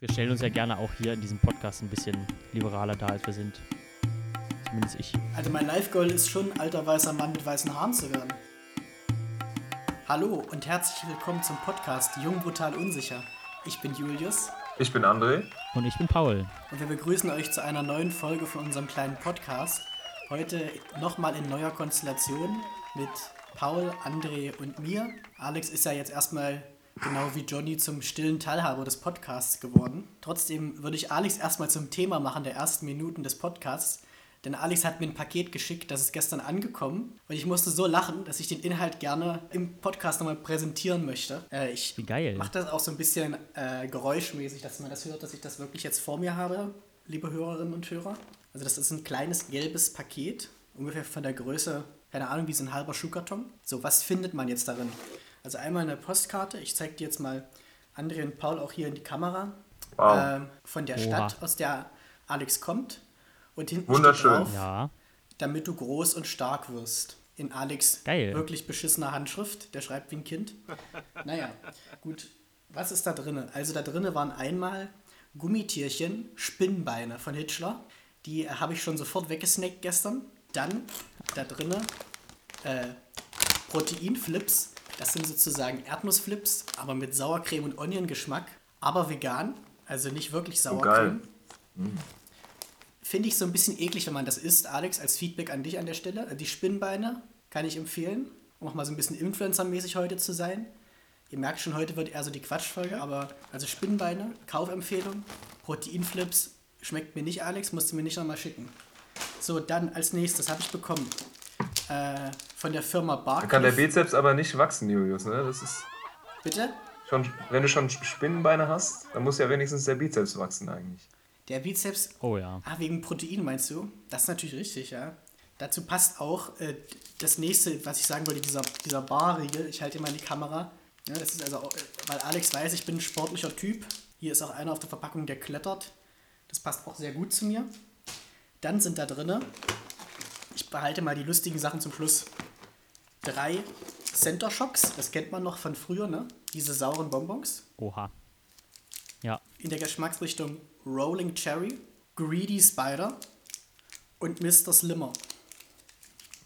Wir stellen uns ja gerne auch hier in diesem Podcast ein bisschen liberaler dar, als wir sind. Zumindest ich. Also mein Life-Goal ist schon, alter weißer Mann mit weißen Haaren zu werden. Hallo und herzlich willkommen zum Podcast Jung, Brutal, Unsicher. Ich bin Julius. Ich bin André. Und ich bin Paul. Und wir begrüßen euch zu einer neuen Folge von unserem kleinen Podcast. Heute nochmal in neuer Konstellation mit Paul, André und mir. Alex ist ja jetzt erstmal genau wie Johnny zum stillen Teilhaber des Podcasts geworden. Trotzdem würde ich Alex erstmal zum Thema machen der ersten Minuten des Podcasts. Denn Alex hat mir ein Paket geschickt, das ist gestern angekommen. Und ich musste so lachen, dass ich den Inhalt gerne im Podcast nochmal präsentieren möchte. Äh, ich Wie geil. mache das auch so ein bisschen äh, geräuschmäßig, dass man das hört, dass ich das wirklich jetzt vor mir habe, liebe Hörerinnen und Hörer. Also das ist ein kleines gelbes Paket, ungefähr von der Größe, keine Ahnung, wie so ein halber Schuhkarton. So, was findet man jetzt darin? Also einmal eine Postkarte, ich zeige dir jetzt mal André und Paul auch hier in die Kamera. Wow. Ähm, von der Oha. Stadt, aus der Alex kommt. Und hinten Wunderschön. steht drauf, Ja. damit du groß und stark wirst. In Alex Geil. wirklich beschissener Handschrift. Der schreibt wie ein Kind. naja, gut. Was ist da drin? Also da drin waren einmal Gummitierchen, Spinnbeine von Hitchler. Die äh, habe ich schon sofort weggesnackt gestern. Dann da drin äh, Proteinflips. Das sind sozusagen Erdnussflips, aber mit Sauercreme und Onion-Geschmack. Aber vegan. Also nicht wirklich Oh. Sauercreme. Finde ich so ein bisschen eklig, wenn man das isst. Alex, als Feedback an dich an der Stelle. Die Spinnbeine kann ich empfehlen, um auch mal so ein bisschen Influencer-mäßig heute zu sein. Ihr merkt schon, heute wird eher so die Quatschfolge, aber also Spinnbeine, Kaufempfehlung. Proteinflips schmeckt mir nicht, Alex, musst du mir nicht nochmal schicken. So, dann als nächstes habe ich bekommen äh, von der Firma Da kann der. Bizeps aber nicht wachsen, Julius. Ne? Das ist Bitte? schon, wenn du schon Spinnenbeine hast, dann muss ja wenigstens der Bizeps wachsen eigentlich. Der Bizeps Oh ja. Ah, wegen Protein meinst du? Das ist natürlich richtig, ja. Dazu passt auch äh, das nächste, was ich sagen wollte, dieser, dieser Barriegel. Ich halte mal in die Kamera. Ja, das ist also, äh, weil Alex weiß, ich bin ein sportlicher Typ. Hier ist auch einer auf der Verpackung, der klettert. Das passt auch sehr gut zu mir. Dann sind da drinne, ich behalte mal die lustigen Sachen zum Schluss, drei Center Shocks. Das kennt man noch von früher, ne? Diese sauren Bonbons Oha. Ja. in der Geschmacksrichtung Rolling Cherry, Greedy Spider und Mr. Slimmer.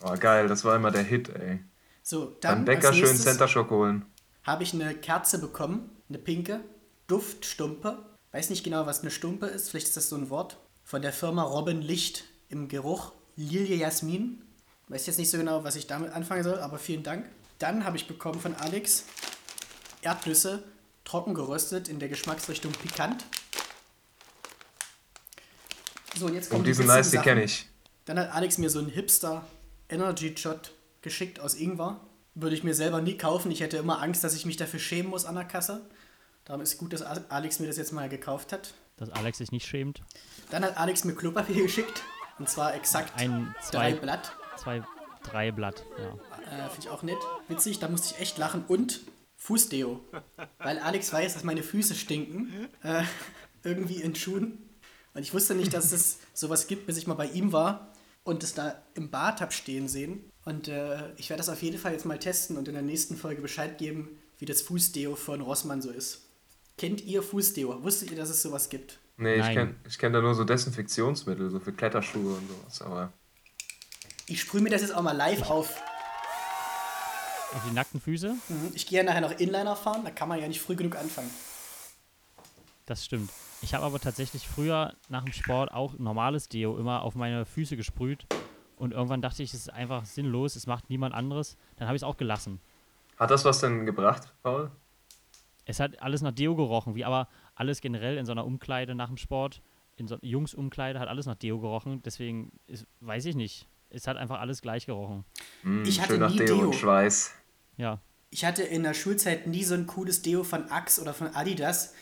Oh, geil, das war immer der Hit, ey. So, Beim dann Bäcker als schön Center Shock holen. habe ich eine Kerze bekommen, eine pinke, Duftstumpe. Weiß nicht genau, was eine Stumpe ist, vielleicht ist das so ein Wort. Von der Firma Robin Licht im Geruch Lilie Jasmin. Weiß jetzt nicht so genau, was ich damit anfangen soll, aber vielen Dank. Dann habe ich bekommen von Alex Erdnüsse, trocken geröstet in der Geschmacksrichtung pikant. So, und jetzt kommen Und die sind witzigen nice, die kenne ich. Dann hat Alex mir so einen Hipster Energy Shot geschickt aus Ingwer. Würde ich mir selber nie kaufen. Ich hätte immer Angst, dass ich mich dafür schämen muss an der Kasse. Darum ist gut, dass Alex mir das jetzt mal gekauft hat. Dass Alex sich nicht schämt. Dann hat Alex mir Klopapier geschickt. Und zwar exakt Ein, drei zwei, Blatt. zwei, drei Blatt. Ja. Äh, Finde ich auch nett. Witzig, da musste ich echt lachen. Und Fußdeo. Weil Alex weiß, dass meine Füße stinken. Äh, irgendwie in Schuhen. Und ich wusste nicht, dass es sowas gibt, bis ich mal bei ihm war und es da im Bad hab stehen sehen. Und äh, ich werde das auf jeden Fall jetzt mal testen und in der nächsten Folge Bescheid geben, wie das Fußdeo von Rossmann so ist. Kennt ihr Fußdeo? Wusstet ihr, dass es sowas gibt? Nee, ich Nein. kenne ich kenn da nur so Desinfektionsmittel, so für Kletterschuhe und sowas. Aber Ich sprühe mir das jetzt auch mal live auf. Auf die nackten Füße? Mhm. Ich gehe ja nachher noch Inliner fahren, da kann man ja nicht früh genug anfangen. Das stimmt. Ich habe aber tatsächlich früher nach dem Sport auch normales Deo immer auf meine Füße gesprüht. Und irgendwann dachte ich, es ist einfach sinnlos, es macht niemand anderes. Dann habe ich es auch gelassen. hat das was denn gebracht, Paul? Es hat alles nach Deo gerochen, wie aber alles generell in so einer Umkleide nach dem Sport, in so Jungsumkleide hat alles nach Deo gerochen. Deswegen ist, weiß ich nicht. Es hat einfach alles gleich gerochen. Mm, Ich hatte schön nach nie Deo Deo. und Schweiß. Ja. Ich hatte in der Schulzeit nie so ein cooles Deo von Axe oder von Adidas,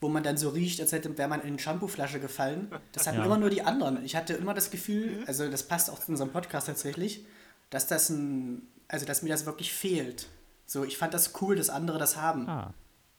wo man dann so riecht, als hätte, wäre man in eine Shampooflasche gefallen. Das hatten Ja. immer nur die anderen. Ich hatte immer das Gefühl, also das passt auch zu unserem Podcast tatsächlich, dass das ein, also dass mir das wirklich fehlt. So, ich fand das cool, dass andere das haben. Ah.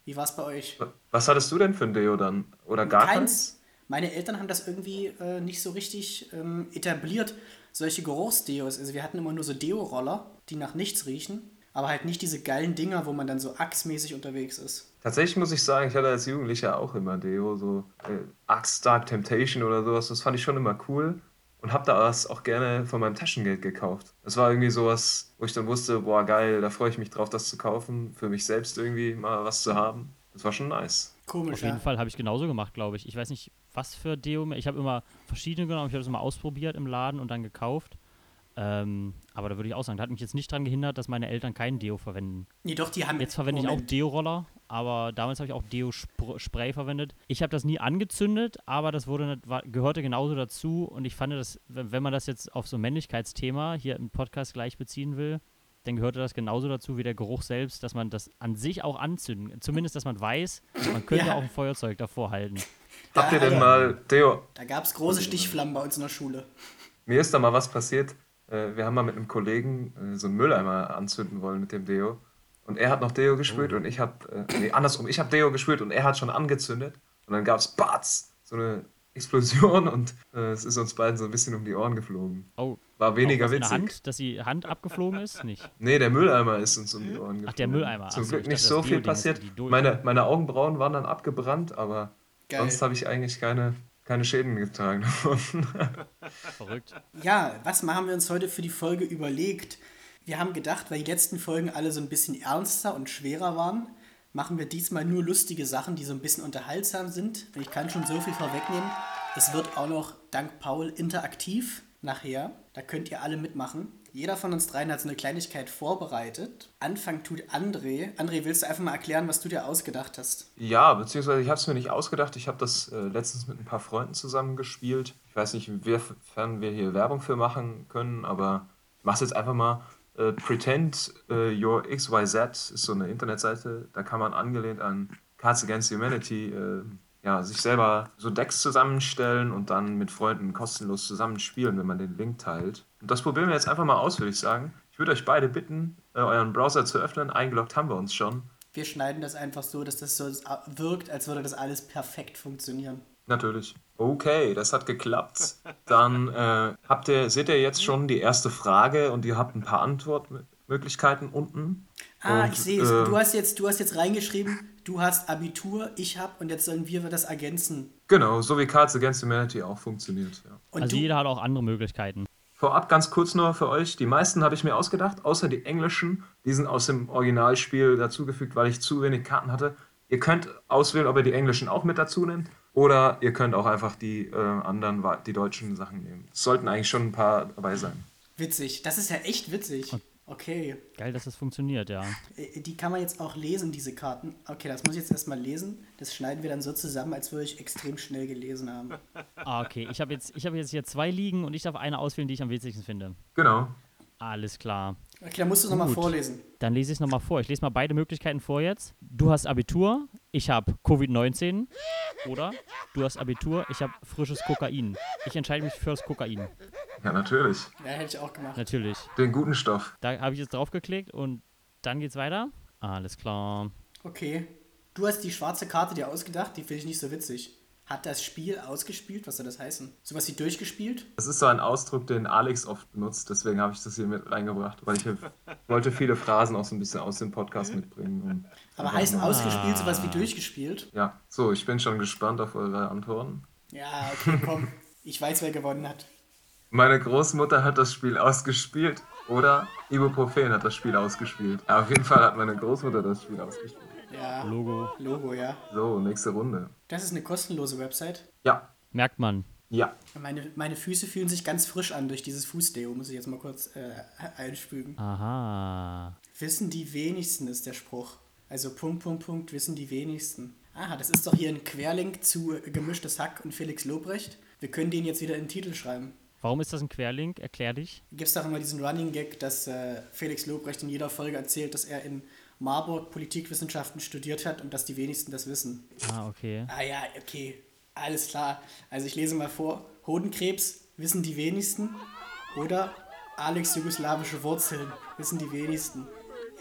Wie war es bei euch? Was hattest du denn für ein Deo dann? Oder gar keins? Keins. Meine Eltern haben das irgendwie äh, nicht so richtig ähm, etabliert, solche Geruchsdeos. Also wir hatten immer nur so Deo-Roller, die nach nichts riechen. aber halt nicht diese geilen Dinger, wo man dann so achsmäßig unterwegs ist. Tatsächlich muss ich sagen, ich hatte als Jugendlicher auch immer Deo, so äh, Axe Dark Temptation oder sowas. Das fand ich schon immer cool und habe das auch gerne von meinem Taschengeld gekauft. Das war irgendwie sowas, wo ich dann wusste, boah geil, da freue ich mich drauf, das zu kaufen, für mich selbst irgendwie mal was zu haben. Das war schon nice. Komisch, Auf jeden ja. Fall habe ich genauso gemacht, glaube ich. Ich weiß nicht, was für Deo. Ich habe immer verschiedene genommen. Ich habe das immer ausprobiert im Laden und dann gekauft. Ähm, aber da würde ich auch sagen, da hat mich jetzt nicht daran gehindert, dass meine Eltern kein Deo verwenden. Nee, doch, die haben. Jetzt verwende ich auch Moment. Deo-Roller, aber damals habe ich auch Deo-Spray verwendet. Ich habe das nie angezündet, aber das wurde war, gehörte genauso dazu und ich fand das, wenn man das jetzt auf so ein Männlichkeitsthema hier im Podcast gleich beziehen will, dann gehörte das genauso dazu wie der Geruch selbst, dass man das an sich auch anzünden, zumindest, dass man weiß, man könnte Ja. auch ein Feuerzeug davor halten. Habt ihr denn mal, Deo, Da gab es große Stichflammen bei uns in der Schule. mir ist da mal was passiert. Äh, Wir haben mal mit einem Kollegen äh, so einen Mülleimer anzünden wollen mit dem Deo. Und er hat noch Deo gesprüht und ich habe, äh, nee, andersrum, ich habe Deo gesprüht und er hat schon angezündet. Und dann gab es Batz, so eine Explosion und äh, es ist uns beiden so ein bisschen um die Ohren geflogen. Oh, War weniger witzig. Hand, dass die Hand abgeflogen ist? Nicht. Nee, der Mülleimer ist uns um die Ohren geflogen. Ach, der Mülleimer. Zum so, Glück ich nicht dachte, so viel passiert. Meine, meine Augenbrauen waren dann abgebrannt, aber Geil. sonst habe ich eigentlich keine, keine Schäden getragen davon. Verrückt. Ja, was haben wir uns heute für die Folge überlegt? Wir haben gedacht, weil die letzten Folgen alle so ein bisschen ernster und schwerer waren, machen wir diesmal nur lustige Sachen, die so ein bisschen unterhaltsam sind. Ich kann schon so viel vorwegnehmen. Es wird auch noch dank Paul interaktiv nachher. Da könnt ihr alle mitmachen. Jeder von uns dreien hat so eine Kleinigkeit vorbereitet. Anfang tut André. André, willst du einfach mal erklären, was du dir ausgedacht hast? Ja, beziehungsweise ich habe es mir nicht ausgedacht. Ich habe das äh, letztens mit ein paar Freunden zusammen gespielt. Ich weiß nicht, inwiefern wir hier Werbung für machen können, aber ich mache es jetzt einfach mal. Äh, Pretend äh, Your XYZ ist so eine Internetseite. Da kann man angelehnt an Cards Against Humanity äh, ja, sich selber so Decks zusammenstellen und dann mit Freunden kostenlos zusammen spielen, wenn man den Link teilt. Und das probieren wir jetzt einfach mal aus, würde ich sagen. Ich würde euch beide bitten, äh, euren Browser zu öffnen. Eingeloggt haben wir uns schon. Wir schneiden das einfach so, dass das so wirkt, als würde das alles perfekt funktionieren. Natürlich. Okay, das hat geklappt. Dann äh, habt ihr, seht ihr jetzt schon die erste Frage und ihr habt ein paar Antwortmöglichkeiten unten. Ah, Und, ich sehe es. äh, Du hast jetzt, du hast jetzt reingeschrieben, du hast Abitur, ich hab und jetzt sollen wir das ergänzen. Genau, so wie Cards Against Humanity auch funktioniert. Ja. Und Also du, jeder hat auch andere Möglichkeiten. Vorab ganz kurz nur für euch, die meisten habe ich mir ausgedacht, außer die englischen, die sind aus dem Originalspiel dazugefügt, weil ich zu wenig Karten hatte. Ihr könnt auswählen, ob ihr die englischen auch mit dazu nehmt oder ihr könnt auch einfach die äh, anderen, die deutschen Sachen nehmen. Es sollten eigentlich schon ein paar dabei sein. witzig. Das ist ja echt witzig. Okay. Geil, dass das funktioniert, ja. Äh, Die kann man jetzt auch lesen, diese Karten. Okay, das muss ich jetzt erstmal lesen. Das schneiden wir dann so zusammen, als würde ich extrem schnell gelesen haben. Ah, okay. Ich habe jetzt, ich hab jetzt hier zwei liegen und ich darf eine auswählen, die ich am witzigsten finde. Genau. Alles klar. Okay, dann musst du es nochmal vorlesen. Dann lese ich es nochmal vor. Ich lese mal beide Möglichkeiten vor jetzt. Du hast Abitur, ich habe Covid-19. Oder du hast Abitur, ich habe frisches Kokain. Ich entscheide mich für das Kokain. Ja, natürlich. Ja, hätte ich auch gemacht. Natürlich. Den guten Stoff. Da habe ich jetzt draufgeklickt und dann geht's weiter. Alles klar. Okay. Du hast die schwarze Karte dir ausgedacht, die finde ich nicht so witzig. Hat das Spiel ausgespielt? Was soll das heißen? Sowas wie durchgespielt? Das ist so ein Ausdruck, den Alex oft benutzt, deswegen habe ich das hier mit reingebracht, weil ich wollte viele Phrasen auch so ein bisschen aus dem Podcast mitbringen. Und Aber heißt mal- ausgespielt sowas wie durchgespielt? Ja, so, ich bin schon gespannt auf eure Antworten. Ja, okay, komm. Ich weiß, wer gewonnen hat. Meine Großmutter hat das Spiel ausgespielt oder Ibuprofen hat das Spiel ausgespielt. Ja, auf jeden Fall hat meine Großmutter das Spiel ausgespielt. Ja, Logo. Logo, ja. So, nächste Runde. Das ist eine kostenlose Website. Ja, Merkt man. ja. Meine, meine Füße fühlen sich ganz frisch an durch dieses Fußdeo, muss ich jetzt mal kurz äh, einfügen. Aha. Wissen die wenigsten ist der Spruch. Also Punkt, Punkt, Punkt, wissen die wenigsten. Aha, das ist doch hier ein Querlink zu Gemischtes Hack und Felix Lobrecht. Wir können den jetzt wieder in den Titel schreiben. Warum ist das ein Querlink? Erklär dich. Gibt es doch immer diesen Running Gag, dass äh, Felix Lobrecht in jeder Folge erzählt, dass er in Marburg Politikwissenschaften studiert hat und dass die wenigsten das wissen. Ah, okay. Ah ja, okay, alles klar. Also ich lese mal vor. Hodenkrebs wissen die wenigsten oder Alex jugoslawische Wurzeln wissen die wenigsten.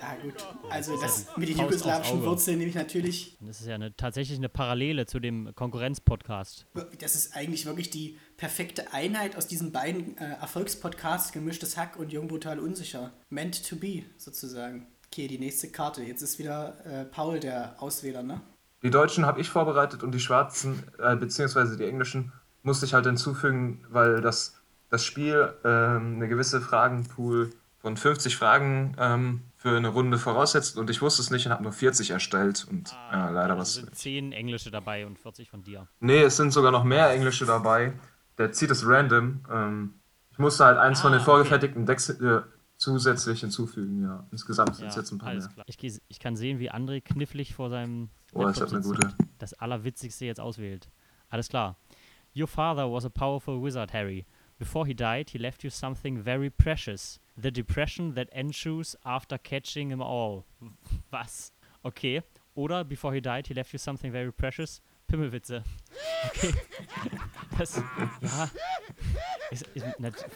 Ja gut, also das mit den jugoslawischen. Wurzeln nehme ich natürlich, Das ist ja eine, tatsächlich eine Parallele zu dem Konkurrenz-Podcast. das ist eigentlich wirklich die perfekte Einheit aus diesen beiden äh, Erfolgspodcasts, Gemischtes Hack und Jung Brutal Unsicher. Meant to be, sozusagen. Okay, die nächste Karte. Jetzt ist wieder äh, Paul der Auswähler, ne? Die Deutschen habe ich vorbereitet und die Schwarzen, äh, beziehungsweise die Englischen, musste ich halt hinzufügen, weil das, das Spiel ähm, eine gewisse Fragenpool von 50 Fragen ähm, für eine Runde voraussetzt und ich wusste es nicht und habe nur 40 erstellt und ja, leider also was. sind 10 Englische dabei und 40 von dir. Nee, es sind sogar noch mehr Englische dabei. Der zieht es random. Ähm, ich musste halt eins Ah, von den okay. vorgefertigten Decks äh, zusätzlich hinzufügen, ja. Insgesamt sind Ja, es jetzt ein paar alles mehr. klar. Ich, ich kann sehen, wie André knifflig vor seinem Oh, das ist eine gute. das Allerwitzigste jetzt auswählt. Alles klar. Your father was a powerful wizard, Harry. Before he died, he left you something very precious. The depression that ensues after catching him all. Was? Okay. Oder before he died, he left you something very precious. Pimmelwitze. Okay. Das, ja. Ist, ist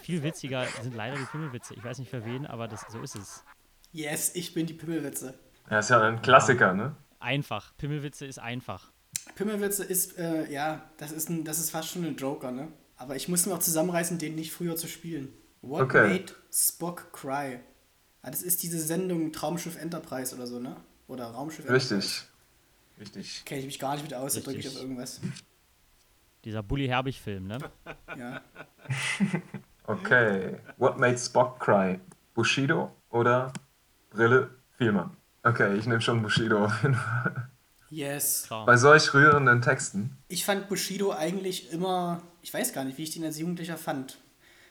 viel witziger sind leider die Pimmelwitze. Ich weiß nicht für wen, aber das, so ist es. Yes, ich bin die Pimmelwitze. Ja, ist ja ein Klassiker, ne? Einfach. Pimmelwitze ist einfach. Pimmelwitze ist, äh, ja, das ist, ein, das ist fast schon ein Joker, ne? Aber ich musste mir auch zusammenreißen, den nicht früher zu spielen. What Okay. made Spock cry? Ah, das ist diese Sendung Traumschiff Enterprise oder so, ne? Oder Raumschiff Enterprise. Richtig. Richtig. Kenne ich mich gar nicht mit aus, da drücke ich auf irgendwas. Dieser Bully Herbig-Film, ne? Ja. Okay. What made Spock cry? Bushido oder Brille Vielmann? Okay, ich nehme schon Bushido auf jeden Fall. Yes. Klar. Bei solch rührenden Texten. Ich fand Bushido eigentlich immer, ich weiß gar nicht, wie ich den als Jugendlicher fand.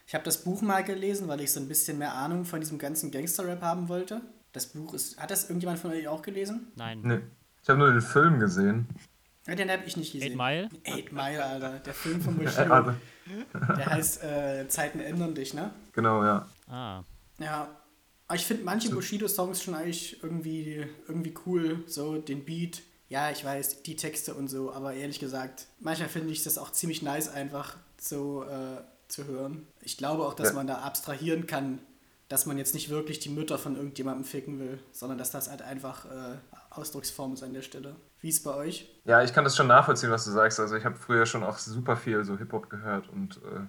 Ich habe das Buch mal gelesen, weil ich so ein bisschen mehr Ahnung von diesem ganzen Gangster-Rap haben wollte. Das Buch ist, hat das irgendjemand von euch auch gelesen? Nein. Nee. Ich habe nur den Film gesehen. Ja, den habe ich nicht gesehen. Eight Mile? Eight Mile, Alter. Der Film von Bushido. also, Der heißt äh, Zeiten ändern dich, ne? genau, ja. Ah. Ja. Aber ich finde manche Bushido-Songs schon eigentlich irgendwie, irgendwie cool. So den Beat. Ja, ich weiß, die Texte und so. Aber ehrlich gesagt, manchmal finde ich das auch ziemlich nice, einfach so äh, zu hören. Ich glaube auch, dass Ja. man da abstrahieren kann, dass man jetzt nicht wirklich die Mütter von irgendjemandem ficken will, sondern dass das halt einfach äh, Ausdrucksform ist an der Stelle. Wie ist bei euch? Ja, ich kann das schon nachvollziehen, was du sagst. Also ich habe früher schon auch super viel so Hip-Hop gehört und äh,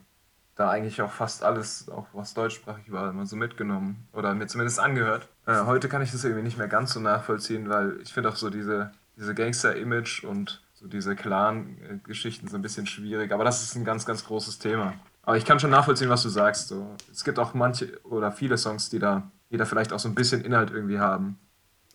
da eigentlich auch fast alles, auch was deutschsprachig war, immer so mitgenommen oder mir zumindest angehört. Äh, heute kann ich das irgendwie nicht mehr ganz so nachvollziehen, weil ich finde auch so diese, diese Gangster-Image und so diese Clan-Geschichten so ein bisschen schwierig. Aber das ist ein ganz, ganz großes Thema. Aber ich kann schon nachvollziehen, was du sagst. So. Es gibt auch manche oder viele Songs, die da, die da vielleicht auch so ein bisschen Inhalt irgendwie haben.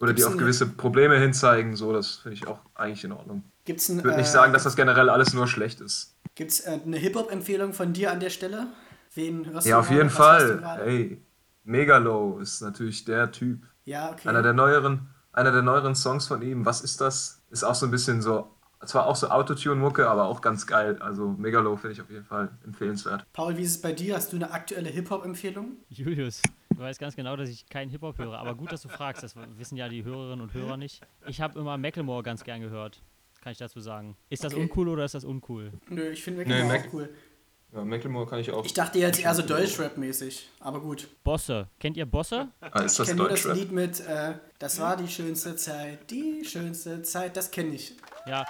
Oder die auf gewisse Probleme hinzeigen, so, das finde ich auch eigentlich in Ordnung. Gibt's ein, Ich würde nicht äh, sagen, dass das generell alles nur schlecht ist. Gibt's äh, eine Hip-Hop-Empfehlung von dir an der Stelle? Wen hörst Ja, du auf gerade? jeden Fall. Ey, Megalo ist natürlich der Typ. Ja, okay. Einer der neueren, einer der neueren Songs von ihm. Was ist das? Ist auch so ein bisschen so, zwar auch so Autotune-Mucke, aber auch ganz geil. Also Megalo finde ich auf jeden Fall empfehlenswert. Paul, wie ist es bei dir? Hast du eine aktuelle Hip-Hop-Empfehlung? Julius, du weißt ganz genau, dass ich keinen Hip-Hop höre. Aber gut, dass du fragst. Das wissen ja die Hörerinnen und Hörer nicht. Ich habe immer Macklemore ganz gern gehört. Kann ich dazu sagen. Ist das Okay. uncool oder ist das uncool? Nö, ich finde Nee, Macklemore Mac- auch cool. Ja, Macklemore kann ich auch. Ich dachte jetzt eher so Deutschrap-mäßig, aber gut. Bosse. Kennt ihr Bosse? ah, ist Ich das kenne nur das? Lied mit äh, Das war die schönste Zeit, die schönste Zeit, das kenne ich. Ja,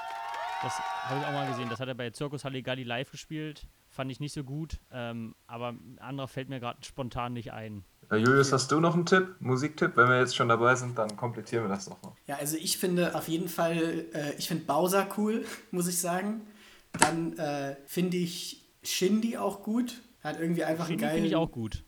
das habe ich auch mal gesehen. Das hat er bei Circus Halligalli live gespielt. Fand ich nicht so gut. Ähm, aber ein anderer fällt mir gerade spontan nicht ein. Ja, Julius, hast du noch einen Tipp? Musiktipp? Wenn wir jetzt schon dabei sind, dann komplettieren wir das doch noch. Ja, also ich finde auf jeden Fall, äh, ich finde Bowser cool, muss ich sagen. Dann äh, finde ich Shindy auch gut. Hat irgendwie einfach einen Shindy geilen... finde ich auch gut.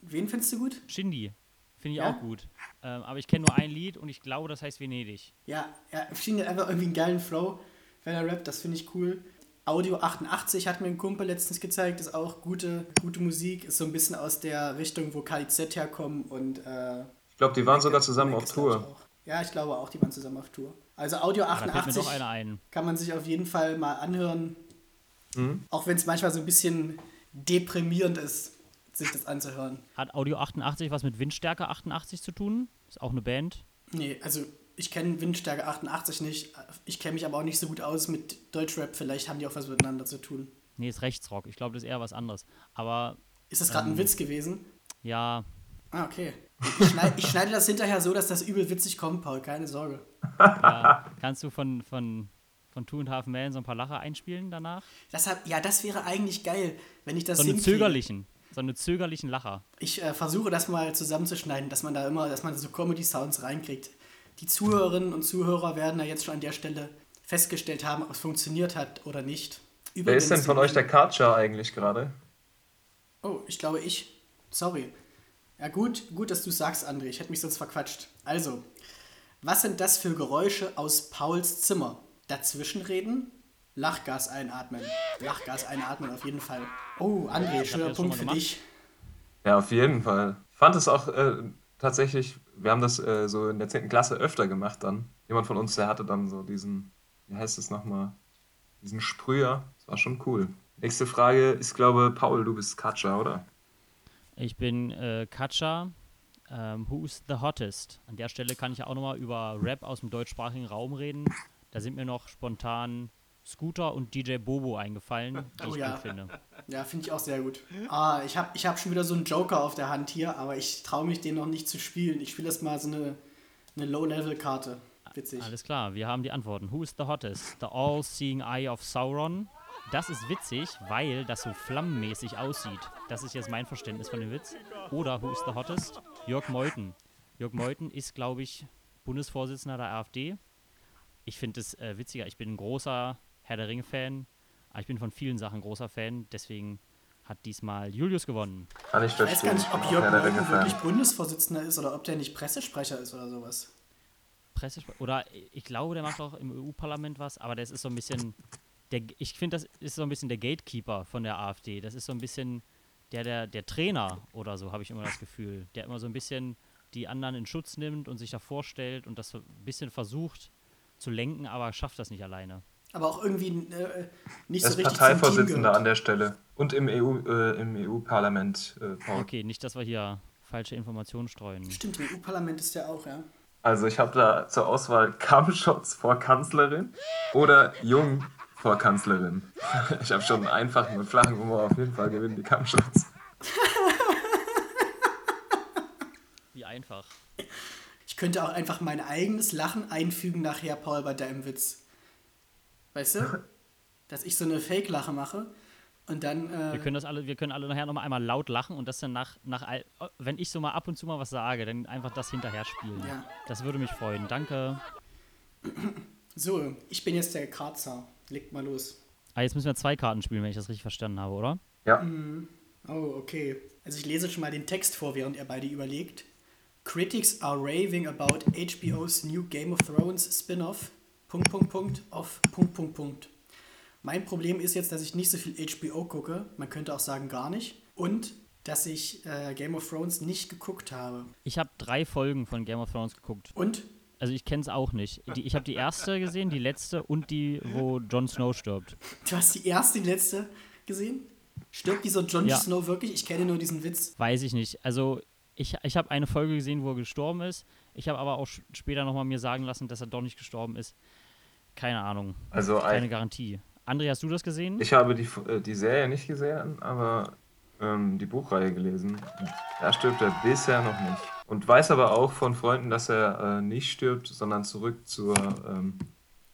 Wen findest du gut? Shindy finde ich Ja? auch gut. Ähm, aber ich kenne nur ein Lied und ich glaube, das heißt Venedig. Ja, ja, Shindy hat einfach irgendwie einen geilen Flow, wenn er rappt, das finde ich cool. Audio 88 hat mir ein Kumpel letztens gezeigt, ist auch gute, gute Musik, ist so ein bisschen aus der Richtung, wo KIZ herkommen und äh, Ich glaube, die waren sogar zusammen auf Tour. Ja, ich glaube auch, die waren zusammen auf Tour. Also Audio Ah, da fällt mir 88 noch einer ein. kann man sich auf jeden Fall mal anhören, Mhm. auch wenn es manchmal so ein bisschen deprimierend ist, sich das anzuhören. Hat Audio 88 was mit Windstärke 88 zu tun? Ist auch eine Band. Nee, also ich kenne Windstärke 88 nicht, ich kenne mich aber auch nicht so gut aus mit Deutschrap, vielleicht haben die auch was miteinander zu tun. Nee, ist Rechtsrock. Ich glaube, das ist eher was anderes. Aber Ist das gerade Ähm. ein Witz gewesen? ja, Ah, okay. Ich schneide, ich schneide das hinterher so, dass das übel witzig kommt, Paul, keine Sorge. ja kannst du von, von, von Two and a Half Men so ein paar Lacher einspielen danach? Das hab, ja, das wäre eigentlich geil, wenn ich das So einen zögerlichen. So einen zögerlichen Lacher. Ich äh, versuche das mal zusammenzuschneiden, dass man da immer, dass man so Comedy-Sounds reinkriegt. Die Zuhörerinnen und Zuhörer werden ja jetzt schon an der Stelle festgestellt haben, ob es funktioniert hat oder nicht. Wer Übrigens, ist denn von euch der Karcher eigentlich gerade? Oh, ich glaube ich. Sorry. Ja gut, gut, dass du sagst, André. Ich hätte mich sonst verquatscht. Also, was sind das für Geräusche aus Pauls Zimmer? Dazwischenreden? Lachgas einatmen. Lachgas einatmen auf jeden Fall. Oh, André, schöner Punkt für dich. Ja, auf jeden Fall. Ich fand es auch äh, tatsächlich, wir haben das äh, so in der 10. Klasse öfter gemacht dann. Jemand von uns, der hatte dann so diesen, wie heißt es nochmal, diesen Sprüher. Das war schon cool. Nächste Frage ist, glaube Paul, du bist Katscher, oder? Ich bin äh, Katja. Ähm, who's the hottest? An der Stelle kann ich auch nochmal über Rap aus dem deutschsprachigen Raum reden. Da sind mir noch spontan Scooter und DJ Bobo eingefallen, die Oh ich ja. gut finde. Ja, finde ich auch sehr gut. Ah, ich habe ich hab schon wieder so einen Joker auf der Hand hier, aber ich traue mich den noch nicht zu spielen. Ich spiele das mal so eine, eine Low-Level-Karte. Witzig. Alles klar, wir haben die Antworten. Who's the hottest? The All-Seeing Eye of Sauron. Das ist witzig, weil das so flammenmäßig aussieht. Das ist jetzt mein Verständnis von dem Witz. Oder Who's the hottest? Jörg Meuthen. Jörg Meuthen ist, glaube ich, Bundesvorsitzender der AfD. Ich finde es äh, witziger. Ich bin ein großer Herr der Ringe-Fan. Aber ich bin von vielen Sachen großer Fan. Deswegen hat diesmal Julius gewonnen. Kann ich ich weiß gar nicht, ob Jörg Ringe-Fan. wirklich Bundesvorsitzender ist oder ob der nicht Pressesprecher ist oder sowas. Presse oder ich glaube, der macht auch im EU-Parlament was, aber das ist so ein bisschen, der, ich finde, das ist so ein bisschen der Gatekeeper von der AfD. Das ist so ein bisschen der, der, der Trainer oder so, habe ich immer das Gefühl, der immer so ein bisschen die anderen in Schutz nimmt und sich da vorstellt und das so ein bisschen versucht zu lenken, aber schafft das nicht alleine. Aber auch irgendwie äh, nicht Er so richtig zum Team Parteivorsitzender an der Stelle. Und im EU, äh, im EU-Parlament, äh, Paul. Okay, nicht, dass wir hier falsche Informationen streuen. Stimmt, im EU-Parlament ist der auch, ja. Also ich habe da zur Auswahl Kampfschutz vor Kanzlerin oder Jung vor Kanzlerin. Ich habe schon einen einfachen und flachen Humor. Auf jeden Fall gewinnen die Kampfschutz. Wie einfach. Ich könnte auch einfach mein eigenes Lachen einfügen nachher, Paul, bei deinem Witz. Weißt du? Dass ich so eine Fake-Lache mache und dann. Wir Äh, können das alle, wir können alle nachher nochmal einmal laut lachen und das dann nach, nach, wenn ich so mal ab und zu mal was sage, dann einfach das hinterher spielen. Ja. Das würde mich freuen. Danke. so, ich bin jetzt der Karzer. Legt mal los. Ah, jetzt müssen wir zwei Karten spielen, wenn ich das richtig verstanden habe, oder? Ja, Oh, okay. Also ich lese schon mal den Text vor, während ihr beide überlegt. Critics are raving about HBO's new Game of Thrones Spin-off. Punkt, Punkt, Punkt, auf Punkt, Punkt, Punkt. Mein Problem ist jetzt, dass ich nicht so viel HBO gucke. Man könnte auch sagen gar nicht. Und dass ich äh, Game of Thrones nicht geguckt habe. Ich habe drei Folgen von Game of Thrones geguckt. Und? Also ich kenne es auch nicht. Die, ich habe die erste gesehen, die letzte und die, wo Jon Snow stirbt. Du hast die erste, die letzte gesehen? Stirbt dieser Jon Ja. Snow wirklich? Ich kenne nur diesen Witz. Weiß ich nicht. Also ich, ich habe eine Folge gesehen, wo er gestorben ist. Ich habe aber auch später nochmal mir sagen lassen, dass er doch nicht gestorben ist. Keine Ahnung. also Keine ein, Garantie. André, hast du das gesehen? ich habe die, äh, die Serie nicht gesehen, aber ähm, die Buchreihe gelesen. Da stirbt er bisher noch nicht. Und weiß aber auch von Freunden, dass er äh, nicht stirbt, sondern zurück zur ähm,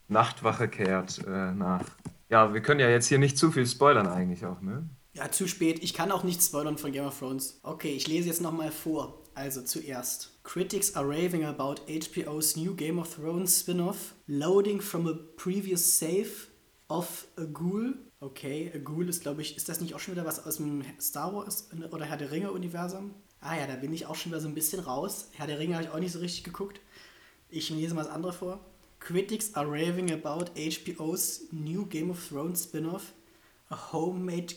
Nachtwache kehrt äh, nach. Ja, wir können ja jetzt hier nicht zu viel spoilern eigentlich auch, ne? Ja, zu spät. Ich kann auch nichts spoilern von Game of Thrones. Okay, ich lese jetzt nochmal vor. Also zuerst. Critics are raving about HBO's new Game of Thrones spin-off. Loading from a previous save of a Ghoul. Okay, a Ghoul ist, glaube ich, ist das nicht auch schon wieder was aus dem Star Wars oder Herr der Ringe-Universum? Ah ja, da bin ich auch schon wieder so ein bisschen raus. Herr der Ringe habe ich auch nicht so richtig geguckt. Ich lese mal das andere vor. Critics are raving about HBO's new Game of Thrones spin-off. A homemade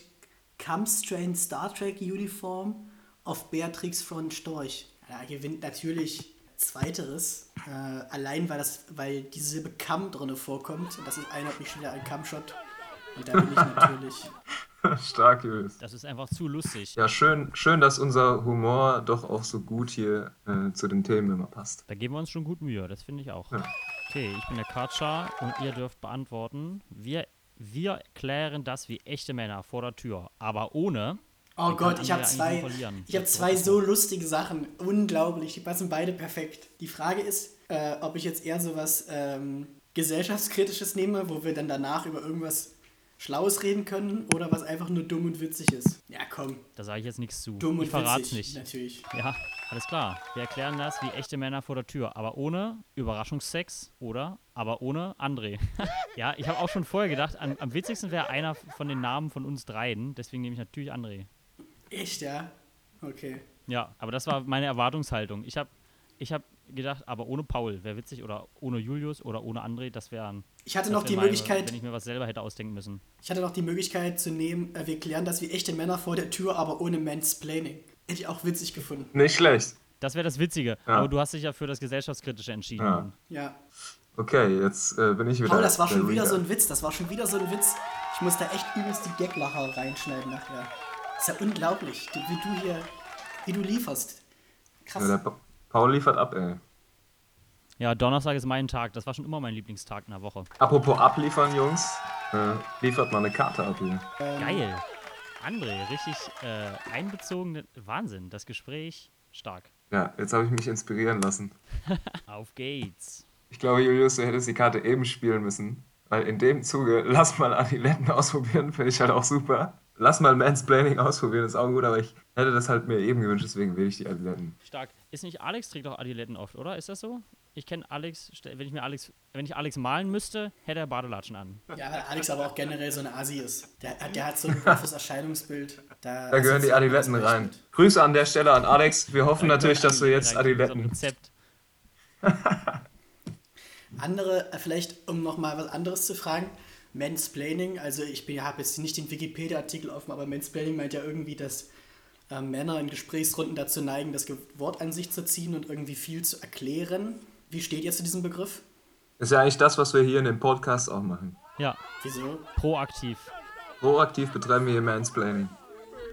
Kampfstrain Star Trek Uniform of Beatrix von Storch. Ja, gewinnt natürlich Zweiteres. Äh, allein weil, das, weil die Silbe Kamm drin vorkommt. Und das ist erinnert mich schon wieder an Kampfshot. Und da bin ich natürlich. Stark, Julius. Das ist einfach zu lustig. Ja, schön, schön, dass unser Humor doch auch so gut hier äh, zu den Themen immer passt. Da geben wir uns schon gut Mühe, das finde ich auch. Ja. Okay, ich bin der Katschar und ihr dürft beantworten. Wir, wir klären das wie echte Männer vor der Tür, aber ohne. Oh Gott, ich habe zwei, ich hab zwei so lustige Sachen. Unglaublich, die passen beide perfekt. Die Frage ist, äh, ob ich jetzt eher sowas ähm, gesellschaftskritisches nehme, wo wir dann danach über irgendwas Schlaues reden können oder was einfach nur dumm und witzig ist. Ja, komm. Da sage ich jetzt nichts zu. Dumm und ich verrat's witzig, nicht. natürlich. Ja, alles klar. Wir erklären das wie echte Männer vor der Tür, aber ohne Überraschungsex oder aber ohne André. ja, ich habe auch schon vorher gedacht, am, am witzigsten wäre einer von den Namen von uns dreien, deswegen nehme ich natürlich André. Echt, ja? Okay. Ja, aber das war meine Erwartungshaltung. Ich habe ich hab gedacht, aber ohne Paul wäre witzig oder ohne Julius oder ohne André, das wäre Ich hatte das noch die meine, Möglichkeit, wenn ich mir was selber hätte ausdenken müssen. ich hatte noch die Möglichkeit zu nehmen, äh, wir klären das wie echte Männer vor der Tür, aber ohne Mansplaining. Hätte ich auch witzig gefunden. Nicht schlecht. Das wäre das Witzige. Ja. Aber du hast dich ja für das Gesellschaftskritische entschieden. Ja. Ja. Okay, jetzt äh, bin ich wieder. Paul, das war schon wieder so ein Witz. Das war schon wieder so ein Witz. Ich muss da echt übelst die Gaglacher reinschneiden nachher. ist ja unglaublich, du, wie du hier, wie du lieferst. Krass. Ja, der Pa- Paul liefert ab, ey. Ja, Donnerstag ist mein Tag. Das war schon immer mein Lieblingstag in der Woche. Apropos abliefern, Jungs. Äh, liefert mal eine Karte ab hier. Geil. André, richtig äh, einbezogen. Wahnsinn. Das Gespräch stark. Ja, jetzt habe ich mich inspirieren lassen. Auf geht's. Ich glaube, Julius, du hättest die Karte eben spielen müssen. Weil in dem Zuge, lass mal Adiletten ausprobieren, finde ich halt auch super. Lass mal Mansplaining ausprobieren, ist auch gut, aber ich hätte das halt mir eben gewünscht, deswegen wähle ich die Adiletten. Stark. Ist nicht Alex trägt doch Adiletten oft, oder? Ist das so? Ich kenne Alex, wenn ich mir Alex, wenn ich Alex malen müsste, hätte er Badelatschen an. Ja, weil Alex aber auch generell so eine Asi ist. Der, der hat so ein roughes Erscheinungsbild. Da, Da gehören die Adiletten rein. Grüße an der Stelle an Alex. Wir hoffen natürlich, dass du jetzt Adiletten. Rezept. Andere, äh, vielleicht um nochmal was anderes zu fragen, Mansplaining, also ich habe jetzt nicht den Wikipedia-Artikel offen, aber Mansplaining meint ja irgendwie, dass äh, Männer in Gesprächsrunden dazu neigen, das Wort an sich zu ziehen und irgendwie viel zu erklären. Wie steht ihr zu diesem Begriff? Ist ja eigentlich das, was wir hier in dem Podcast auch machen. Ja, Wieso? proaktiv. Proaktiv betreiben wir hier Mansplaining.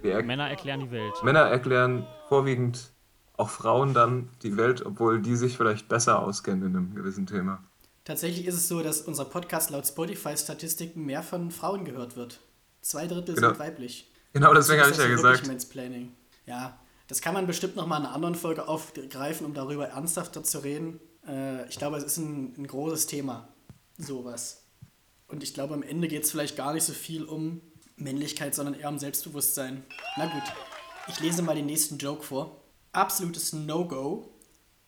Wir er Männer erklären die Welt. Männer erklären vorwiegend auch Frauen dann die Welt, obwohl die sich vielleicht besser auskennen in einem gewissen Thema. Tatsächlich ist es so, dass unser Podcast laut Spotify-Statistiken mehr von Frauen gehört wird. Zwei Drittel Genau. sind weiblich. Genau deswegen habe Das ich ja gesagt. Mansplaining. Ja, das kann man bestimmt noch mal in einer anderen Folge aufgreifen, um darüber ernsthafter zu reden. Äh, ich glaube, es ist ein, ein großes Thema, sowas. Und ich glaube, am Ende geht es vielleicht gar nicht so viel um Männlichkeit, sondern eher um Selbstbewusstsein. Na gut, ich lese mal den nächsten Joke vor. Absolutes No-Go,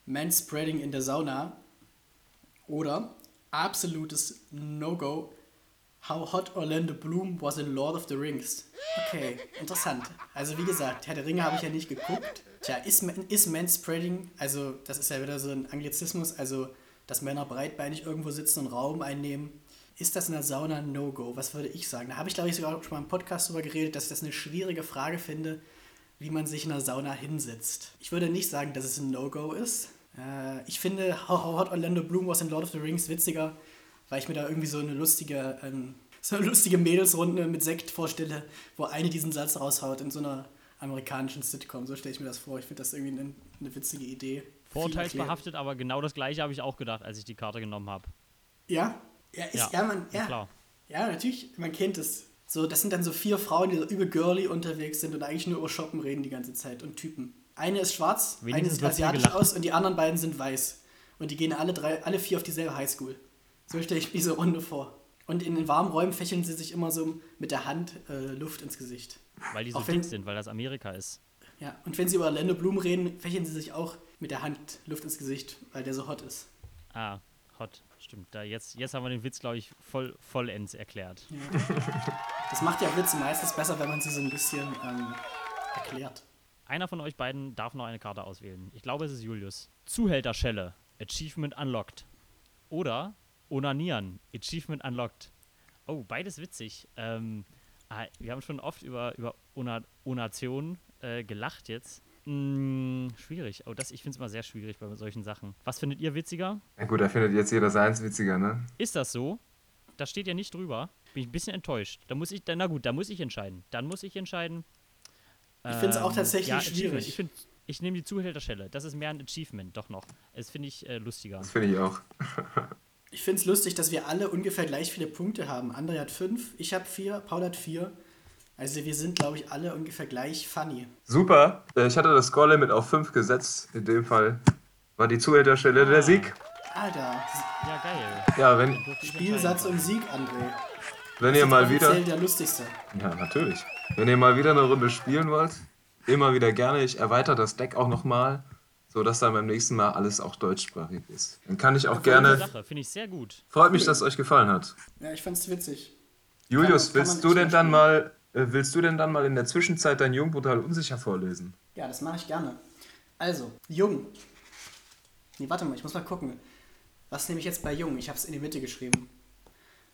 Manspreading in der Sauna. Oder absolutes No-Go, How Hot Orlando Bloom was in Lord of the Rings. Okay, interessant. Also wie gesagt, Herr der Ringe habe ich ja nicht geguckt. Tja, ist, ist Manspreading, also das ist ja wieder so ein Anglizismus, also dass Männer breitbeinig irgendwo sitzen und Raum einnehmen. Ist das in der Sauna ein No-Go? Was würde ich sagen? Da habe ich, glaube ich, sogar schon mal im Podcast darüber geredet, dass ich das eine schwierige Frage finde, wie man sich in der Sauna hinsetzt. Ich würde nicht sagen, dass es ein No-Go ist. Äh, ich finde How How Hot Orlando Bloom was in Lord of the Rings witziger, weil ich mir da irgendwie so eine lustige, ähm, so eine lustige Mädelsrunde mit Sekt vorstelle, wo eine diesen Satz raushaut in so einer amerikanischen Sitcom. So stelle ich mir das vor. Ich finde das irgendwie eine, eine witzige Idee. Viel Vorurteilsbehaftet, aber genau das gleiche habe ich auch gedacht, als ich die Karte genommen habe. Ja? Ja, ist, ja, man, ja, Klar. ja, natürlich, man kennt es. So, das sind dann so vier Frauen, die so übel girly unterwegs sind und eigentlich nur über Shoppen reden die ganze Zeit und Typen. Eine ist schwarz, eine Wenigstens sieht wird viel asiatisch aus und die anderen beiden sind weiß. Und die gehen alle drei, alle vier auf dieselbe Highschool. So stelle ich mir diese Runde vor. Und in den warmen Räumen fächeln sie sich immer so mit der Hand äh, Luft ins Gesicht. Weil die so dick sind, weil das Amerika ist. Ja, und wenn sie über Orlando Bloom reden, fächeln sie sich auch mit der Hand Luft ins Gesicht, weil der so hot ist. Ah, hot. Stimmt. Da jetzt, jetzt haben wir den Witz, glaube ich, voll, vollends erklärt. Das macht ja Witze meistens besser, wenn man sie so ein bisschen ähm, erklärt. Einer von euch beiden darf noch eine Karte auswählen. Ich glaube, es ist Julius. Zuhälterschelle. Achievement unlocked. Oder Onanieren. Achievement unlocked. Oh, beides witzig. Ähm, wir haben schon oft über, über Ona Onation äh, gelacht jetzt. Hm, schwierig. Oh, das, ich finde es immer sehr schwierig bei solchen Sachen. Was findet ihr witziger? Na gut, da findet jetzt jeder seins witziger, ne? Ist das so? Da steht ja nicht drüber. Bin ich ein bisschen enttäuscht. Da muss ich, na gut, da muss ich entscheiden. Dann muss ich entscheiden. Ich finde es auch tatsächlich Ähm, ja, Achievement. schwierig. Ich, find, ich nehme die Zuhälterschelle. Das ist mehr ein Achievement, doch noch. Das finde ich äh, lustiger. Das finde ich auch. Ich finde es lustig, dass wir alle ungefähr gleich viele Punkte haben. André hat fünf, ich habe vier, Paul hat vier. Also wir sind, glaube ich, alle ungefähr gleich funny. Super. Äh, Ich hatte das Score-Limit auf 5 gesetzt. In dem Fall war die Zuhälterstelle der Sieg. Alter, Ja, geil. Ja, wenn, Spielsatz und Sieg, André. wenn ihr mal wieder. Der lustigste. Ja, natürlich. Wenn ihr mal wieder eine Runde spielen wollt, immer wieder gerne. Ich erweitere das Deck auch nochmal, sodass dann beim nächsten Mal alles auch deutschsprachig ist. Dann kann ich auch gerne. Sache, finde ich sehr gut. Freut mich, dass es euch gefallen hat. Ja, ich fand's witzig. Julius, Kann kann willst man du denn dann mal, äh, willst du denn dann mal in der Zwischenzeit dein Jung brutal unsicher vorlesen? Ja, das mache ich gerne. Also, Jung. Nee, warte mal, ich muss mal gucken. Was nehme ich jetzt bei Jung? Ich habe es in die Mitte geschrieben.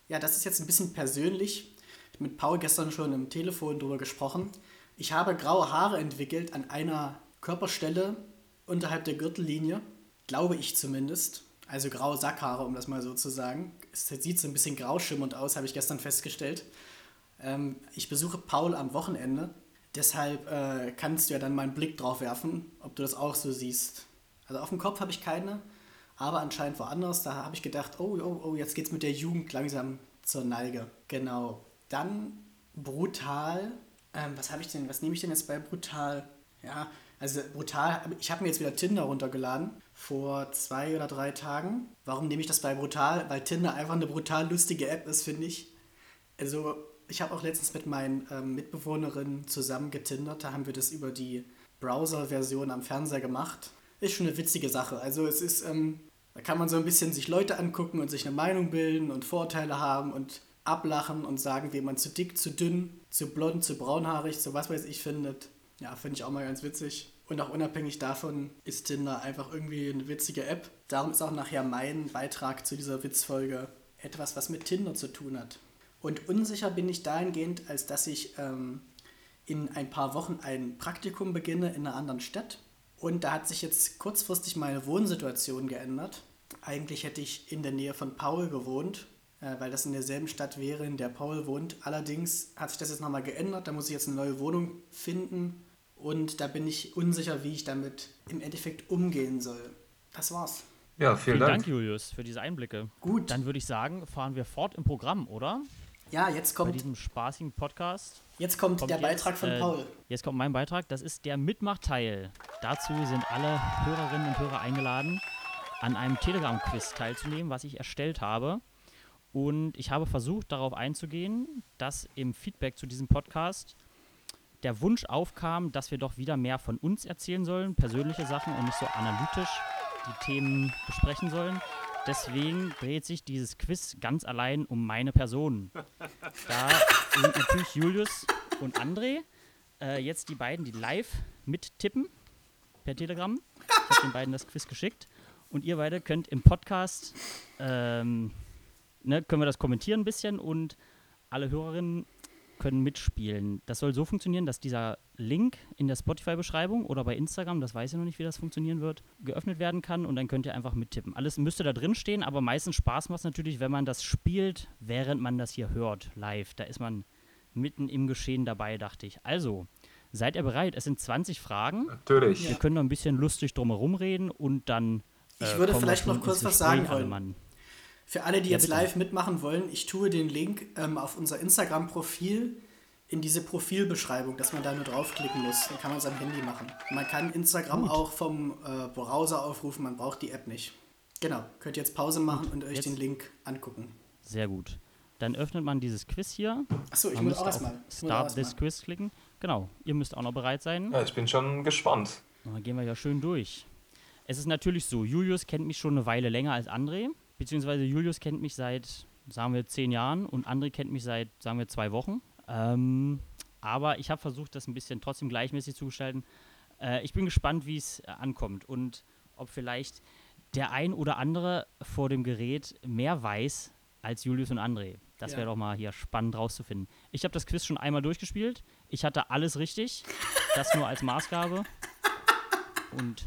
Ja, das ist jetzt ein bisschen persönlich. Ich habe mit Paul gestern schon im Telefon drüber gesprochen. Ich habe graue Haare entwickelt an einer Körperstelle unterhalb der Gürtellinie. Glaube ich zumindest. Also graue Sackhaare, um das mal so zu sagen. Es sieht so ein bisschen grauschimmernd aus, habe ich gestern festgestellt. Ähm, ich besuche Paul am Wochenende. Deshalb äh, kannst du ja dann mal einen Blick drauf werfen, ob du das auch so siehst. Also auf dem Kopf habe ich keine, aber anscheinend woanders. Da habe ich gedacht, oh, oh, oh, jetzt geht's mit der Jugend langsam zur Neige. Genau. Dann brutal. Ähm, was habe ich denn? Was nehme ich denn jetzt bei brutal? Ja, also brutal. Ich habe mir jetzt wieder Tinder runtergeladen vor zwei oder drei Tagen. Warum nehme ich das bei brutal? Weil Tinder einfach eine brutal lustige App ist, finde ich. Also, ich habe auch letztens mit meinen ähm, Mitbewohnerinnen zusammen getindert. Da haben wir das über die Browser-Version am Fernseher gemacht. Ist schon eine witzige Sache. Also, es ist, ähm, da kann man so ein bisschen sich Leute angucken und sich eine Meinung bilden und Vorurteile haben und ablachen und sagen, wie man zu dick, zu dünn, zu blond, zu braunhaarig, zu was weiß ich findet. Ja, finde ich auch mal ganz witzig. Und auch unabhängig davon ist Tinder einfach irgendwie eine witzige App. Darum ist auch nachher mein Beitrag zu dieser Witzfolge etwas, was mit Tinder zu tun hat. Und unsicher bin ich dahingehend, als dass ich ähm, in ein paar Wochen ein Praktikum beginne in einer anderen Stadt. Und da hat sich jetzt kurzfristig meine Wohnsituation geändert. Eigentlich hätte ich in der Nähe von Paul gewohnt, äh, weil das in derselben Stadt wäre, in der Paul wohnt. Allerdings hat sich das jetzt nochmal geändert. Da muss ich jetzt eine neue Wohnung finden. Und da bin ich unsicher, wie ich damit im Endeffekt umgehen soll. Das war's. Ja, vielen, Vielen Dank. Dank, Julius, für diese Einblicke. Gut. Dann würde ich sagen, fahren wir fort im Programm, oder? Ja, jetzt Bei kommt, diesem spaßigen Podcast. jetzt kommt, kommt der jetzt, Beitrag von äh, Paul. Jetzt kommt mein Beitrag. Das ist der Mitmachteil. Dazu sind alle Hörerinnen und Hörer eingeladen, an einem Telegram-Quiz teilzunehmen, was ich erstellt habe. Und ich habe versucht, darauf einzugehen, dass im Feedback zu diesem Podcast der Wunsch aufkam, dass wir doch wieder mehr von uns erzählen sollen, persönliche Sachen und nicht so analytisch die Themen besprechen sollen. Deswegen dreht sich dieses Quiz ganz allein um meine Person. Da sind natürlich Julius und André äh, jetzt die beiden, die live mittippen per Telegram. Ich habe den beiden das Quiz geschickt. Und ihr beide könnt im Podcast, ähm, ne, können wir das kommentieren ein bisschen und alle Hörerinnen können mitspielen. Das soll so funktionieren, dass dieser Link in der Spotify-Beschreibung oder bei Instagram, das weiß ich noch nicht, wie das funktionieren wird, geöffnet werden kann und dann könnt ihr einfach mittippen. Alles müsste da drin stehen, aber meistens Spaß macht es natürlich, wenn man das spielt, während man das hier hört, live. Da ist man mitten im Geschehen dabei, dachte ich. Also, seid ihr bereit? Es sind 20 Fragen. Natürlich. Wir können noch ein bisschen lustig drumherum reden und dann. Ich äh, würde kommen wir vielleicht noch kurz was sagen alle wollen. Mann. Für alle, die Ja, jetzt bitte. live mitmachen wollen, ich tue den Link ähm, auf unser Instagram-Profil in diese Profilbeschreibung, dass man da nur draufklicken muss. Dann kann man es am Handy machen. Man kann Instagram auch vom äh, Browser aufrufen, man braucht die App nicht. Genau, könnt ihr jetzt Pause machen und euch jetzt- den Link angucken. Sehr gut. Dann öffnet man dieses Quiz hier. Achso, ich Man muss auch erstmal. Auch Start erst mal. this Quiz klicken. Genau, ihr müsst auch noch bereit sein. Ja, ich bin schon gespannt. Dann gehen wir ja schön durch. Es ist natürlich so, Julius kennt mich schon eine Weile länger als André, beziehungsweise Julius kennt mich seit, sagen wir, zehn Jahren und André kennt mich seit, sagen wir, zwei Wochen. Ähm, aber ich habe versucht, das ein bisschen trotzdem gleichmäßig zu gestalten. Äh, ich bin gespannt, wie es äh, ankommt und ob vielleicht der ein oder andere vor dem Gerät mehr weiß als Julius und André. Das Ja. wäre doch mal hier spannend rauszufinden. Ich habe das Quiz schon einmal durchgespielt. Ich hatte alles richtig. Das nur als Maßgabe. Und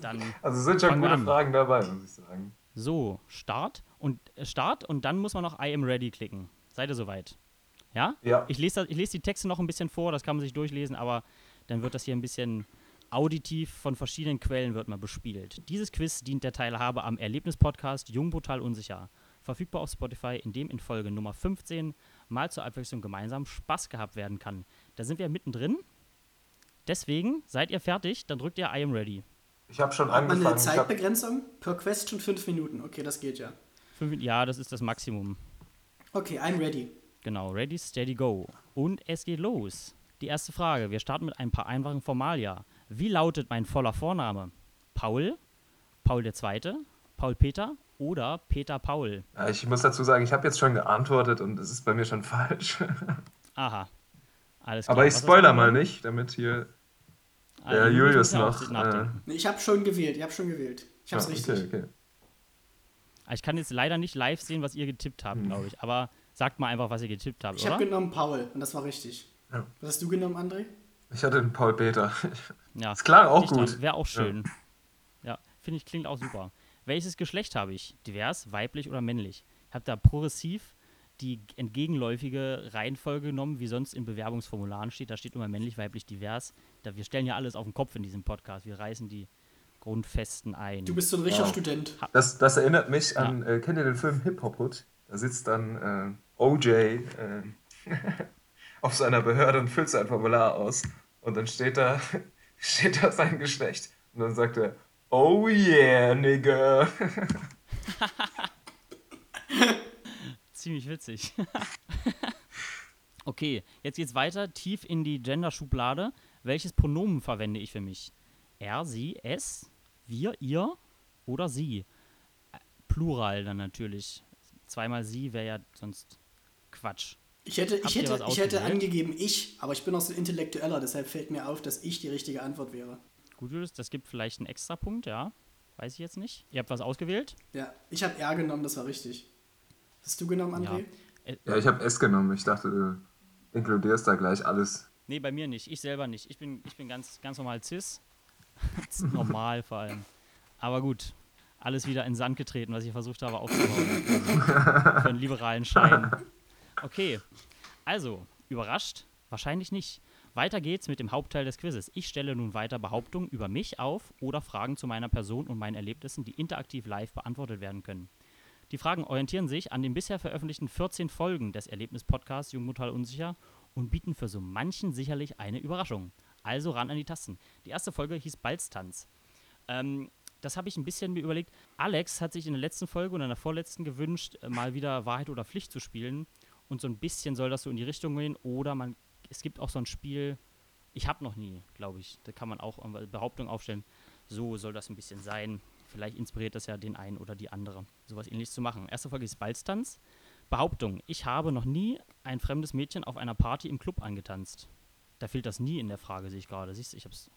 dann Also sind schon gute. Fragen dabei, muss ich sagen. So, Start und äh, Start und dann muss man noch I am ready klicken. Seid ihr soweit? Ja? Ja. Ich lese, das, ich lese die Texte noch ein bisschen vor, das kann man sich durchlesen, aber dann wird das hier ein bisschen auditiv von verschiedenen Quellen wird mal bespielt. Dieses Quiz dient der Teilhabe am Erlebnispodcast Jung, Brutal, Unsicher. Verfügbar auf Spotify, in dem in Folge Nummer 15 mal zur Abwechslung gemeinsam Spaß gehabt werden kann. Da sind wir mittendrin. Deswegen, seid ihr fertig, dann drückt ihr I am ready. Ich habe schon Hat man eine angefangen. Ich hab, Zeitbegrenzung? Per Question fünf Minuten. Okay, das geht ja. Fünf, ja, das ist das Maximum. Okay, I'm ready. Genau, ready, steady, go. Und es geht los. Die erste Frage. Wir starten mit ein paar einfachen Formalia. Wie lautet mein voller Vorname? Paul, Paul II., Paul Peter oder Peter Paul? Ja, ich muss dazu sagen, ich habe jetzt schon geantwortet und es ist bei mir schon falsch. Aha. Alles klar. Aber ich spoiler mal nicht, damit hier. Ah, der Julius ja noch. Nee, Ich habe schon gewählt, ich habe schon gewählt. Ich hab's Ja, richtig. okay, okay. Ah, Ich kann jetzt leider nicht live sehen, was ihr getippt habt, Hm. glaube ich. Aber sagt mal einfach, was ihr getippt habt, Ich habe genommen Paul und das war richtig. Ja. Was hast du genommen, André? Ich hatte den Paul Peter. Ja. Das klang auch gut. Wäre auch schön. Ja, finde ich, klingt auch super. Welches Geschlecht habe ich? Divers, weiblich oder männlich? Ich habe da progressiv die entgegenläufige Reihenfolge genommen, wie sonst in Bewerbungsformularen steht. Da steht immer männlich, weiblich, divers. Da, wir stellen ja alles auf den Kopf in diesem Podcast. Wir reißen die Grundfesten ein. Du bist so ein richtiger Wow. Student. Das, das erinnert mich an, äh, kennt ihr den Film Hip Hop Hood? Da sitzt dann äh, OJ äh, auf seiner Behörde und füllt sein Formular aus. Und dann steht da, steht da sein Geschlecht. Und dann sagt er, oh yeah, nigga. Ziemlich witzig. okay, jetzt geht's weiter, tief in die Gender-Schublade. Welches Pronomen verwende ich für mich? Er, sie, es, wir, ihr oder sie? Plural dann natürlich. Zweimal sie wäre ja sonst Quatsch. Ich hätte, Habt ich hätte, ich hätte angegeben ich, aber ich bin auch so ein Intellektueller, deshalb fällt mir auf, dass ich die richtige Antwort wäre. Gut, Julius, das gibt vielleicht einen Extrapunkt, ja. Weiß ich jetzt nicht. Ihr habt was ausgewählt? Ja, ich habe R genommen, das war richtig. Hast du genommen, André? Äh, Ja, ich habe S genommen. Ich dachte, du inkludierst da gleich alles. Nee, bei mir nicht. Ich selber nicht. Ich bin, ich bin ganz, ganz normal cis. normal vor allem. Aber gut, alles wieder in Sand getreten, was ich versucht habe aufzubauen. Für einen liberalen Schein. Okay, also, überrascht? Wahrscheinlich nicht. Weiter geht's mit dem Hauptteil des Quizzes. Ich stelle nun weiter Behauptungen über mich auf oder Fragen zu meiner Person und meinen Erlebnissen, die interaktiv live beantwortet werden können. Die Fragen orientieren sich an den bisher veröffentlichten 14 Folgen des Erlebnis-Podcasts Jung Brutal Unsicher und bieten für so manchen sicherlich eine Überraschung. Also ran an die Tasten. Die erste Folge hieß Balztanz. Ähm, das habe ich ein bisschen mir überlegt. Alex hat sich in der letzten Folge und in der vorletzten gewünscht, äh, mal wieder Wahrheit oder Pflicht zu spielen. Und so ein bisschen soll das so in die Richtung gehen. Oder man, es gibt auch so ein Spiel, ich habe noch nie, glaube ich. Da kann man auch Behauptungen aufstellen. So soll das ein bisschen sein. Vielleicht inspiriert das ja den einen oder die andere, sowas ähnliches zu machen. Erste Folge ist Balztanz. Behauptung: Ich habe noch nie ein fremdes Mädchen auf einer Party im Club angetanzt. Da fehlt das nie in der Frage, sehe ich gerade. Siehst du, ich habe es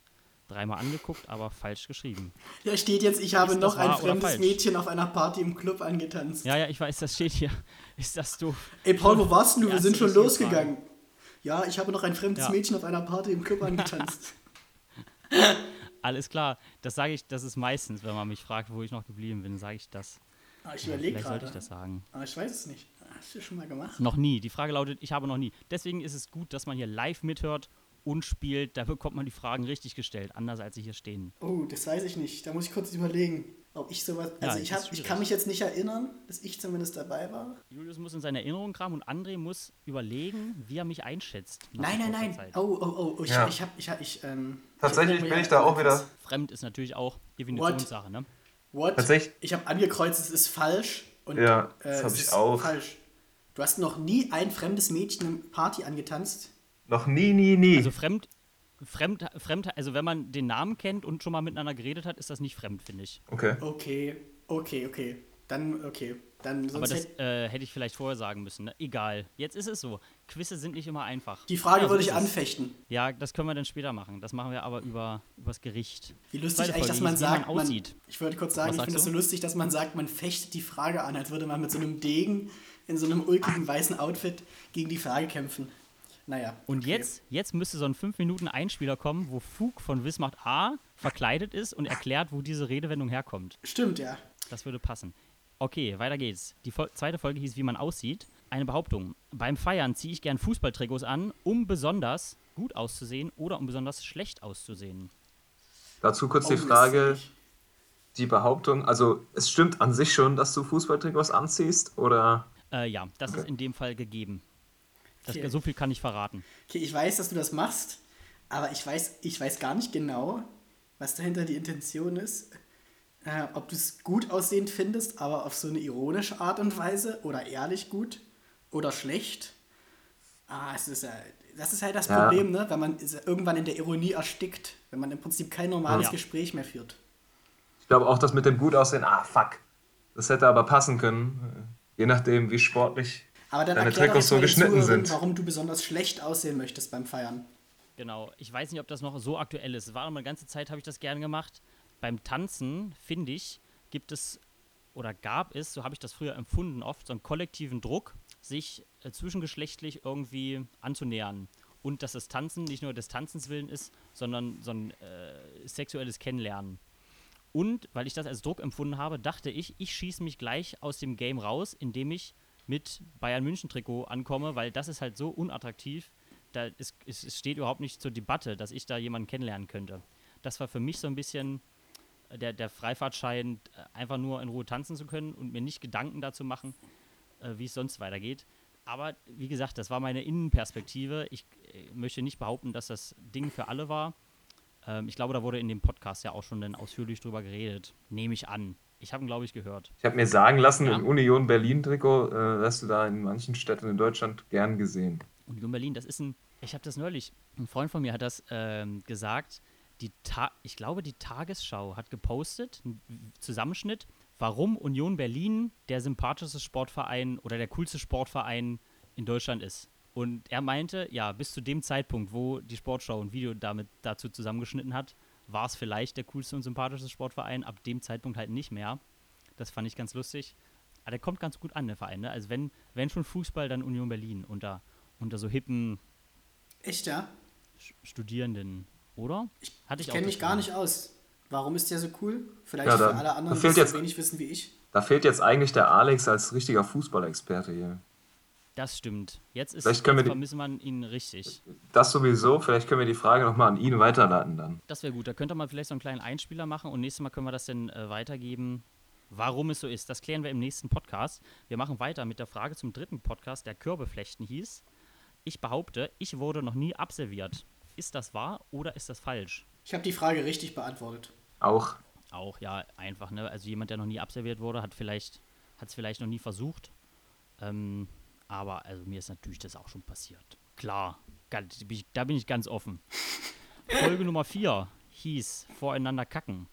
dreimal angeguckt, aber falsch geschrieben. Ja, steht jetzt, ich habe Ist noch ein fremdes? Mädchen auf einer Party im Club angetanzt. Ja, ja, ich weiß, das steht hier. Ist das doof? Ey, Paul, wo warst du? Wir sind schon losgegangen. Ja, ich habe noch ein fremdes Ja. Mädchen auf einer Party im Club angetanzt. Alles klar. Das sage ich, das ist meistens, wenn man mich fragt, wo ich noch geblieben bin, sage ich das. Ah, ich überlege Vielleicht sollte gerade. ich das sagen. Aber ich weiß es nicht. Ah, Hast du schon mal gemacht? Noch nie. Die Frage lautet, ich habe noch nie. Deswegen ist es gut, dass man hier live mithört und spielt. Da bekommt man die Fragen richtig gestellt, anders als sie hier stehen. Oh, das weiß ich nicht. Da muss ich kurz überlegen, ob ich sowas. Ja, Also ich, das hab, ich kann mich jetzt nicht erinnern, dass ich zumindest dabei war. Julius muss in seine Erinnerung kramen und André muss überlegen, wie er mich einschätzt. Nein, nein, nein. Zeit. Oh, oh, oh, oh ich, Ja. ich hab, ich hab, ich, ähm. Tatsächlich erinnere bin ich da auch wieder-. Fremd ist natürlich auch Definitionssache, ne? What? Tatsächlich- Ich habe angekreuzt, es ist falsch. Und, Ja, das äh, hab es ich ist auch. Falsch. Du hast noch nie ein fremdes Mädchen im Party angetanzt. Noch nie, nie, nie. Also fremd, fremd, fremd, also wenn man den Namen kennt und schon mal miteinander geredet hat, ist das nicht fremd, finde ich. okay. Okay, okay, okay. Dann, okay. Dann Aber sonst das äh, hätte ich vorher sagen müssen. Ne? Egal. Jetzt ist es so. Quizze sind nicht immer einfach. die Frage Ja, würde ich anfechten. Ja, das können wir dann später machen. Das machen wir aber über übers Gericht. Wie lustig Zweite eigentlich, dass Folge man wie man sagt, man, aussieht. ich würde kurz sagen, Was ich finde es so lustig, dass man sagt, man fechtet die Frage an, als würde man mit so einem Degen in so einem ulkigen weißen Outfit gegen die Frage kämpfen. Naja. Und okay. jetzt, jetzt müsste so ein 5 Minuten Einspieler kommen, wo Fug von Wismacht A verkleidet ist und erklärt, wo diese Redewendung herkommt. Stimmt, ja. Das würde passen. Okay, weiter geht's. Die Fol zweite Folge hieß, wie man aussieht. Eine Behauptung. Beim Feiern ziehe ich gern Fußballtrikots an, um besonders gut auszusehen oder um besonders schlecht auszusehen. Dazu kurz Oh, die Frage, die Behauptung, also es stimmt an sich schon, dass du Fußballtrikots anziehst oder Äh, ja, das ist Okay. in dem Fall gegeben. Das, Okay. So viel kann ich verraten. Okay, ich weiß, dass du das machst, aber ich weiß, ich weiß gar nicht genau, was dahinter die Intention ist. Äh, ob du es gut aussehend findest, aber auf so eine ironische Art und Weise oder ehrlich gut oder schlecht. Ah, es ist, äh, das ist halt das Ja. Problem, ne? wenn man ist irgendwann in der Ironie erstickt, wenn man im Prinzip kein normales Ja. Gespräch mehr führt. Ich glaube auch, das mit dem gut aussehen, ah, fuck. Das hätte aber passen können. äh, Je nachdem, wie sportlich Aber dann deine Trikots so mal den geschnitten Zuhörern, sind. warum du besonders schlecht aussehen möchtest beim Feiern. Genau. Ich weiß nicht, ob das noch so aktuell ist. War eine ganze Zeit, habe ich das gerne gemacht. Beim Tanzen, finde ich, gibt es oder gab es, so habe ich das früher empfunden, oft so einen kollektiven Druck, sich äh, zwischengeschlechtlich irgendwie anzunähern. Und dass das Tanzen nicht nur des Tanzens willen ist, sondern so ein äh, sexuelles Kennenlernen. Und weil ich das als Druck empfunden habe, dachte ich, ich schieße mich gleich aus dem Game raus, indem ich mit Bayern München Trikot ankomme, weil das ist halt so unattraktiv. Da ist, es, steht überhaupt nicht zur Debatte, dass ich da jemanden kennenlernen könnte. Das war für mich so ein bisschen äh, der, der Freifahrtschein, äh, einfach nur in Ruhe tanzen zu können und mir nicht Gedanken dazu machen, äh, wie es sonst weitergeht. Aber wie gesagt, das war meine Innenperspektive. Ich äh, möchte nicht behaupten, dass das Ding für alle war. Ähm, ich glaube, da wurde in dem Podcast ja auch schon dann ausführlich drüber geredet. Nehme ich an. Ich habe ihn, glaube ich, gehört. Ich habe mir sagen lassen, Ja. im Union Berlin-Trikot äh, wirst du da in manchen Städten in Deutschland gern gesehen. Union Berlin, das ist ein, ich habe das neulich, ein Freund von mir hat das ähm, gesagt, die Ta ich glaube, die Tagesschau hat gepostet, einen Zusammenschnitt, warum Union Berlin der sympathischste Sportverein oder der coolste Sportverein in Deutschland ist. Und er meinte, ja, bis zu dem Zeitpunkt, wo die Sportschau ein Video damit dazu zusammengeschnitten hat, war es vielleicht der coolste und sympathischste Sportverein, ab dem Zeitpunkt halt nicht mehr. Das fand ich ganz lustig. Aber der kommt ganz gut an, der Verein. Ne? Also wenn, wenn schon Fußball, dann Union Berlin unter, unter so hippen Echt, ja? Studierenden, oder? Hatte Ich auch kenne mich gar nicht aus. Warum ist der so cool? Vielleicht Ja, da- für alle anderen, da fehlt die so jetzt- wenig wissen wie ich. Da fehlt jetzt eigentlich der Alex als richtiger Fußballexperte hier. Das stimmt. Jetzt ist Vielleicht können wir jetzt die- vermissen man ihn richtig. Das sowieso, vielleicht können wir die Frage nochmal an ihn weiterleiten dann. Das wäre gut. Da könnte man vielleicht so einen kleinen Einspieler machen und nächstes Mal können wir das dann äh, weitergeben, warum es so ist. Das klären wir im nächsten Podcast. Wir machen weiter mit der Frage zum dritten Podcast, der Kürbeflechten hieß. Ich behaupte, ich wurde noch nie abserviert. Ist das wahr oder ist das falsch? Ich habe die Frage richtig beantwortet. Auch. Auch, ja, einfach, ne? Also jemand, der noch nie abserviert wurde, hat vielleicht, hat es vielleicht noch nie versucht. Ähm, aber also mir ist natürlich das auch schon passiert. Klar, da bin ich ganz offen. Folge Nummer 4 hieß Voreinander kacken.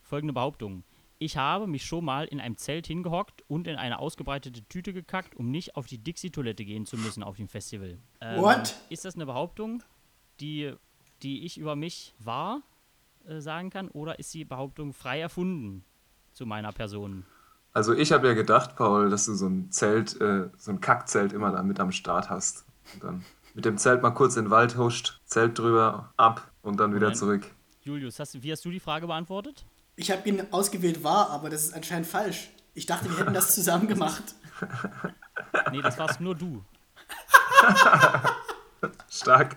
Folgende Behauptung. Ich habe mich schon mal in einem Zelt hingehockt und in eine ausgebreitete Tüte gekackt, um nicht auf die Dixie-Toilette gehen zu müssen auf dem Festival. Ähm, What? Ist das eine Behauptung, die, die ich über mich wahr äh, sagen kann, oder ist die Behauptung frei erfunden zu meiner Person? Also ich habe ja gedacht, Paul, dass du so ein Zelt, äh, so ein Kackzelt immer da mit am Start hast. Und dann mit dem Zelt mal kurz in den Wald huscht, Zelt drüber, ab und dann wieder Moment. zurück. Julius, hast, wie hast du die Frage beantwortet? Ich habe ihn ausgewählt wahr, aber das ist anscheinend falsch. Ich dachte, wir hätten das zusammen gemacht. Nee, das warst nur du. Stark.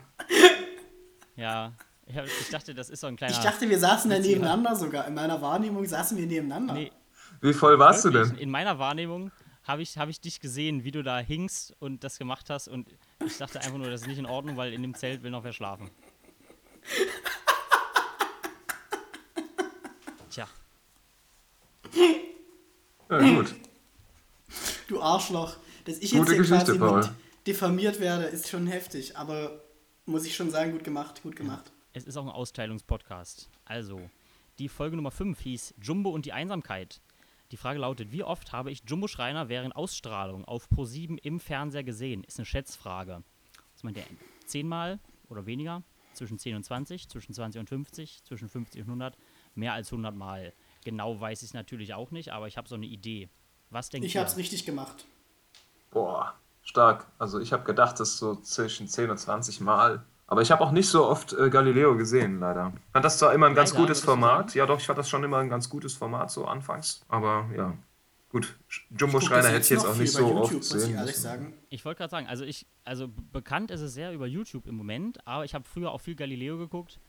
Ja, ich, hab, ich dachte, das ist so ein kleiner. Ich dachte, wir saßen da nebeneinander sogar. In meiner Wahrnehmung saßen wir nebeneinander. Nee, Wie voll warst du wirklich, denn? In meiner Wahrnehmung habe ich, hab ich dich gesehen, wie du da hingst und das gemacht hast und ich dachte einfach nur, das ist nicht in Ordnung, weil in dem Zelt will noch wer schlafen. Tja, Ja, gut. Du Arschloch. Dass ich Gute jetzt hier quasi Geschichte, mit diffamiert werde, ist schon heftig. Aber muss ich schon sagen, gut gemacht, gut gemacht. es ist auch ein Austeilungspodcast. Also, die Folge Nummer 5 hieß Jumbo und die Einsamkeit. Die Frage lautet, wie oft habe ich Jumbo Schreiner während Ausstrahlung auf Pro7 im Fernseher gesehen? Ist eine Schätzfrage. Was meint ihr? Zehnmal oder weniger? Zwischen 10 und 20, zwischen 20 und 50, zwischen 50 und 100? Mehr als 100 Mal. Genau weiß ich es natürlich auch nicht, aber ich habe so eine Idee. Was denkt Ich ihr? habe es richtig gemacht. Boah, stark. Also ich habe gedacht, das ist so zwischen 10 und 20 Mal. Aber ich habe auch nicht so oft äh, Galileo gesehen, leider. Ich fand das zwar immer ein ganz Leider, gutes Format. Ja, doch, ich fand das schon immer ein ganz gutes Format, so anfangs. Aber ja, gut. Jumbo Guck Schreiner hätte ich jetzt auch nicht so YouTube, oft muss ich. Ich wollte gerade sagen, also ich, also bekannt ist es sehr über YouTube im Moment, aber ich habe früher auch viel Galileo geguckt.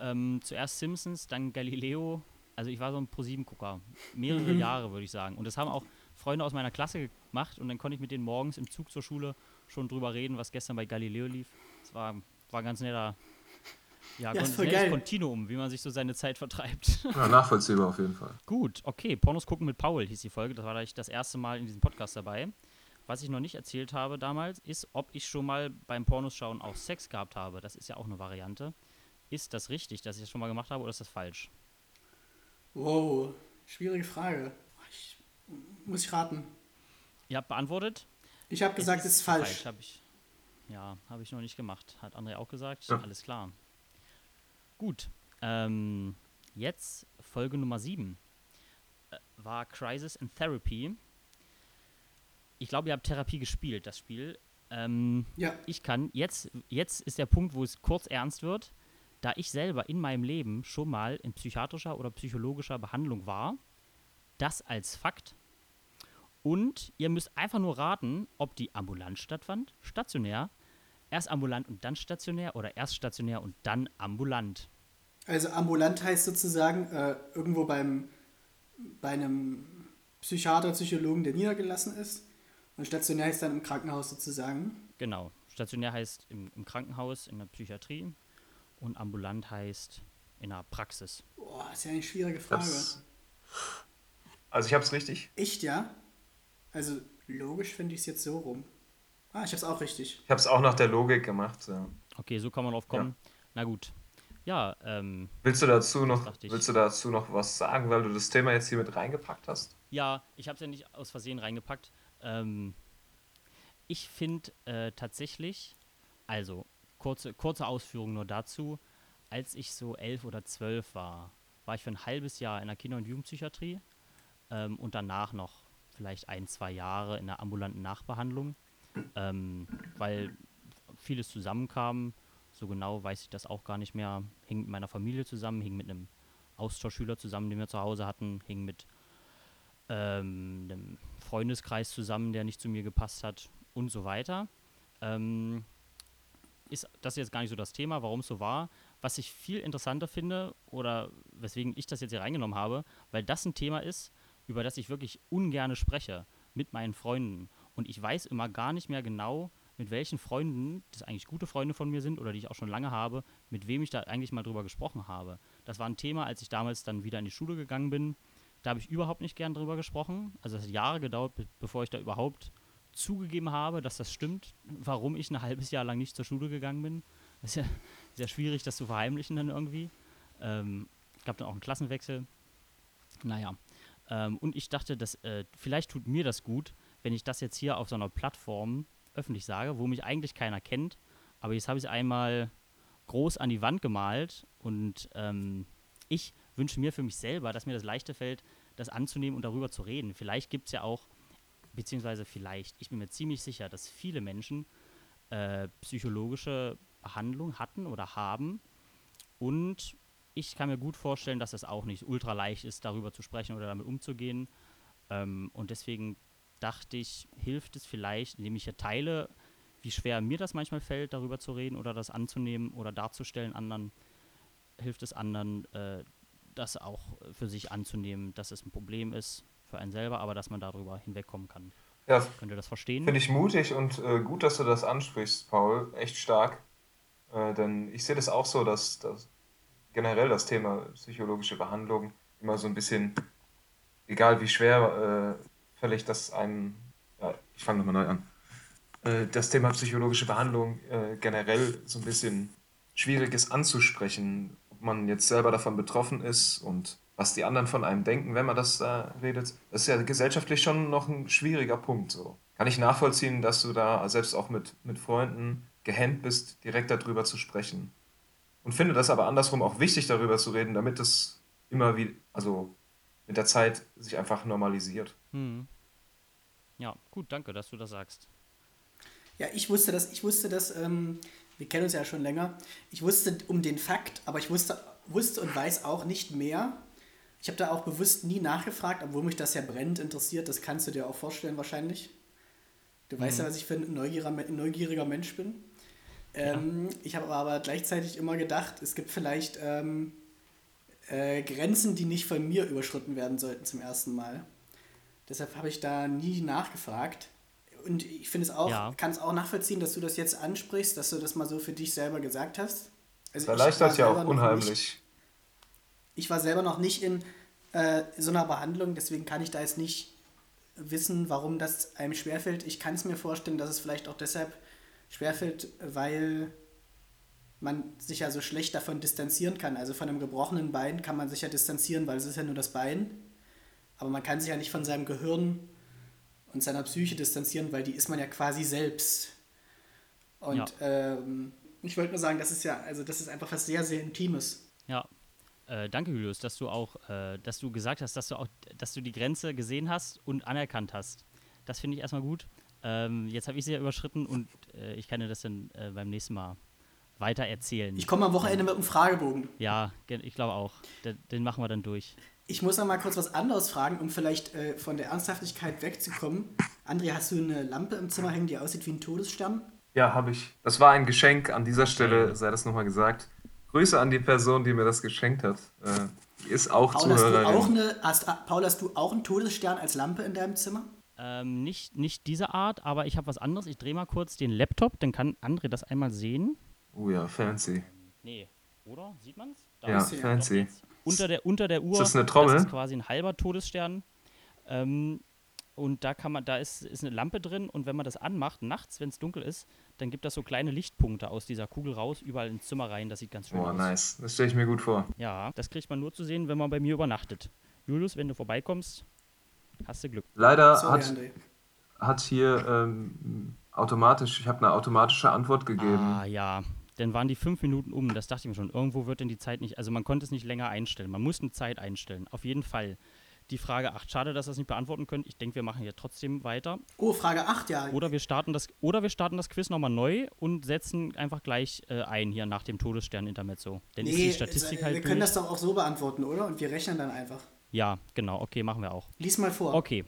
Ähm, zuerst Simpsons, dann Galileo. Also ich war so ein Pro-7-Gucker. Mehrere Mhm. Jahre, würde ich sagen. Und das haben auch Freunde aus meiner Klasse gemacht und dann konnte ich mit denen morgens im Zug zur Schule schon drüber reden, was gestern bei Galileo lief. Das war, war ein ganz netter, ja, Ja, ist ganz voll geil. Kontinuum, wie man sich so seine Zeit vertreibt. Ja, nachvollziehbar auf jeden Fall. Gut, okay. Pornos gucken mit Paul hieß die Folge. Das war gleich das erste Mal in diesem Podcast dabei. was ich noch nicht erzählt habe damals, ist, ob ich schon mal beim Pornos schauen auch Sex gehabt habe. Das ist ja auch eine Variante. Ist das richtig, dass ich das schon mal gemacht habe oder ist das falsch? Wow, schwierige Frage. Ich, muss ich raten? Ihr habt beantwortet? Ich habe gesagt, es ist, ist falsch. falsch hab ich, ja, habe ich noch nicht gemacht. Hat André auch gesagt. Ja. Alles klar. Gut. Ähm, jetzt Folge Nummer 7 äh, war Crisis in Therapy. Ich glaube, ihr habt Therapie gespielt, das Spiel. Ähm, ja. Ich kann, jetzt, jetzt ist der Punkt, wo es kurz ernst wird, da ich selber in meinem Leben schon mal in psychiatrischer oder psychologischer Behandlung war. Das als Fakt. Und ihr müsst einfach nur raten, ob die ambulant stattfand, stationär, erst ambulant und dann stationär oder erst stationär und dann ambulant. Also ambulant heißt sozusagen äh, irgendwo beim, bei einem Psychiater, Psychologen, der niedergelassen ist. Und stationär heißt dann im Krankenhaus sozusagen. Genau. Stationär heißt im, im Krankenhaus, in der Psychiatrie. Und ambulant heißt in der Praxis. Boah, ist ja eine schwierige Frage. Das, also ich habe es richtig. Echt, ja? Also logisch finde ich es jetzt so rum. Ah, ich habe es auch richtig. Ich habe es auch nach der Logik gemacht. Ja. Okay, so kann man drauf kommen. Ja. Na gut. Ja, ähm, willst du dazu noch willst du dazu noch was sagen, weil du das Thema jetzt hier mit reingepackt hast? Ja, ich habe es ja nicht aus Versehen reingepackt. Ähm, ich finde äh, tatsächlich, also kurze, kurze Ausführung nur dazu, als ich so elf oder zwölf war, war ich für ein halbes Jahr in der Kinder- und Jugendpsychiatrie ähm, und danach noch vielleicht ein, zwei Jahre in der ambulanten Nachbehandlung, ähm, weil vieles zusammenkam so genau weiß ich das auch gar nicht mehr. Hing mit meiner Familie zusammen, hing mit einem Austauschschüler zusammen, den wir zu Hause hatten, hing mit ähm, einem Freundeskreis zusammen, der nicht zu mir gepasst hat und so weiter. Ähm, ist das jetzt gar nicht so das Thema, warum es so war. Was ich viel interessanter finde oder weswegen ich das jetzt hier reingenommen habe, weil das ein Thema ist, über das ich wirklich ungerne spreche mit meinen Freunden. Und ich weiß immer gar nicht mehr genau, mit welchen Freunden, das eigentlich gute Freunde von mir sind oder die ich auch schon lange habe, mit wem ich da eigentlich mal drüber gesprochen habe. Das war ein Thema, als ich damals dann wieder in die Schule gegangen bin. Da habe ich überhaupt nicht gern drüber gesprochen. Also es hat Jahre gedauert, bevor ich da überhaupt zugegeben habe, dass das stimmt, warum ich ein halbes Jahr lang nicht zur Schule gegangen bin. Das ist ja sehr schwierig, das zu verheimlichen dann irgendwie. Ähm, gab dann auch einen Klassenwechsel. Naja. Ähm, und ich dachte, dass äh, vielleicht tut mir das gut, wenn ich das jetzt hier auf so einer Plattform öffentlich sage, wo mich eigentlich keiner kennt. Aber jetzt habe ich es einmal groß an die Wand gemalt und ähm, ich wünsche mir für mich selber, dass mir das leichter fällt, das anzunehmen und darüber zu reden. Vielleicht gibt es ja auch, beziehungsweise vielleicht, ich bin mir ziemlich sicher, dass viele Menschen äh, psychologische Behandlung hatten oder haben und ich kann mir gut vorstellen, dass es auch nicht ultra leicht ist, darüber zu sprechen oder damit umzugehen. Ähm, und deswegen dachte ich, hilft es vielleicht, indem ich hier teile, wie schwer mir das manchmal fällt, darüber zu reden oder das anzunehmen oder darzustellen anderen, hilft es anderen, äh, das auch für sich anzunehmen, dass es ein Problem ist für einen selber, aber dass man darüber hinwegkommen kann. Ja, Könnt ihr das verstehen? Finde ich mutig und äh, gut, dass du das ansprichst, Paul. Echt stark. Äh, denn ich sehe das auch so, dass, dass generell das Thema psychologische Behandlung immer so ein bisschen, egal wie schwer äh, völlig, dass ein, ja, ich fange nochmal neu an, äh, das Thema psychologische Behandlung äh, generell so ein bisschen schwierig ist anzusprechen, ob man jetzt selber davon betroffen ist und was die anderen von einem denken, wenn man das da redet. Das ist ja gesellschaftlich schon noch ein schwieriger Punkt. So. Kann ich nachvollziehen, dass du da selbst auch mit, mit Freunden gehemmt bist, direkt darüber zu sprechen. Und finde das aber andersrum auch wichtig, darüber zu reden, damit es immer wie, also mit der Zeit sich einfach normalisiert. Hm. Ja, gut, danke, dass du das sagst. Ja, ich wusste das, ich wusste das, ähm, wir kennen uns ja schon länger. Ich wusste um den Fakt, aber ich wusste, wusste und weiß auch nicht mehr. Ich habe da auch bewusst nie nachgefragt, obwohl mich das ja brennend interessiert. Das kannst du dir auch vorstellen wahrscheinlich. Du mhm. weißt ja, was ich für ein neugieriger, neugieriger Mensch bin. Ähm, ja. Ich habe aber gleichzeitig immer gedacht, es gibt vielleicht ähm, äh, Grenzen, die nicht von mir überschritten werden sollten zum ersten Mal. Deshalb habe ich da nie nachgefragt. Und ich finde es auch, ja. kann es auch nachvollziehen, dass du das jetzt ansprichst, dass du das mal so für dich selber gesagt hast. Also das erleichtert ja auch unheimlich. Nicht, ich war selber noch nicht in äh, so einer Behandlung, deswegen kann ich da jetzt nicht wissen, warum das einem schwerfällt. Ich kann es mir vorstellen, dass es vielleicht auch deshalb schwerfällt, weil man sich ja so schlecht davon distanzieren kann. Also von einem gebrochenen Bein kann man sich ja distanzieren, weil es ist ja nur das Bein. Aber man kann sich ja nicht von seinem Gehirn und seiner Psyche distanzieren, weil die ist man ja quasi selbst. Und ja. ähm, ich wollte nur sagen, das ist ja, also das ist einfach was sehr, sehr Intimes. Ja. Äh, danke, Julius, dass du auch, äh, dass du gesagt hast, dass du auch, dass du die Grenze gesehen hast und anerkannt hast. Das finde ich erstmal gut. Ähm, jetzt habe ich sie ja überschritten und äh, ich kann dir das dann äh, beim nächsten Mal weiter erzählen. Ich komme am Wochenende mit einem Fragebogen. Ja, ich glaube auch. Den, den, machen wir dann durch. Ich muss noch mal kurz was anderes fragen, um vielleicht äh, von der Ernsthaftigkeit wegzukommen. André, hast du eine Lampe im Zimmer hängen, die aussieht wie ein Todesstern? Ja, habe ich. Das war ein Geschenk. An dieser Stelle sei das nochmal gesagt. Grüße an die Person, die mir das geschenkt hat. Äh, die ist auch Paul, Zuhörerin. Hast du auch eine, hast, Paul, hast du auch einen Todesstern als Lampe in deinem Zimmer? Ähm, nicht, nicht diese Art, aber ich habe was anderes. Ich drehe mal kurz den Laptop, dann kann André das einmal sehen. Oh ja, fancy. Nee, oder? Sieht man's? Da ja, fancy. Unter der, unter der Uhr. Ist das eine Trommel? Das ist quasi ein halber Todesstern. Ähm, und da kann man, da ist, ist eine Lampe drin und wenn man das anmacht, nachts, wenn es dunkel ist, dann gibt das so kleine Lichtpunkte aus dieser Kugel raus, überall ins Zimmer rein. Das sieht ganz schön oh, aus. Oh, nice. Das stelle ich mir gut vor. Ja, das kriegt man nur zu sehen, wenn man bei mir übernachtet. Julius, wenn du vorbeikommst, hast du Glück. Leider Sorry, hat, hat hier ähm, automatisch, ich habe eine automatische Antwort gegeben. Ah, ja. Dann waren die fünf Minuten um. Das dachte ich mir schon. Irgendwo wird denn die Zeit nicht. Also man konnte es nicht länger einstellen. Man muss eine Zeit einstellen. Auf jeden Fall. Die Frage 8. Schade, dass ihr das nicht beantworten könnt. Ich denke, wir machen hier trotzdem weiter. Oh, Frage 8, ja. Oder wir starten das, oder wir starten das Quiz nochmal neu und setzen einfach gleich äh, ein hier nach dem Todesstern Intermezzo. Denn nee, ist die Statistik äh, halt. Wir können das doch auch so beantworten, oder? Und wir rechnen dann einfach. Ja, genau. Okay, machen wir auch. Lies mal vor. Okay.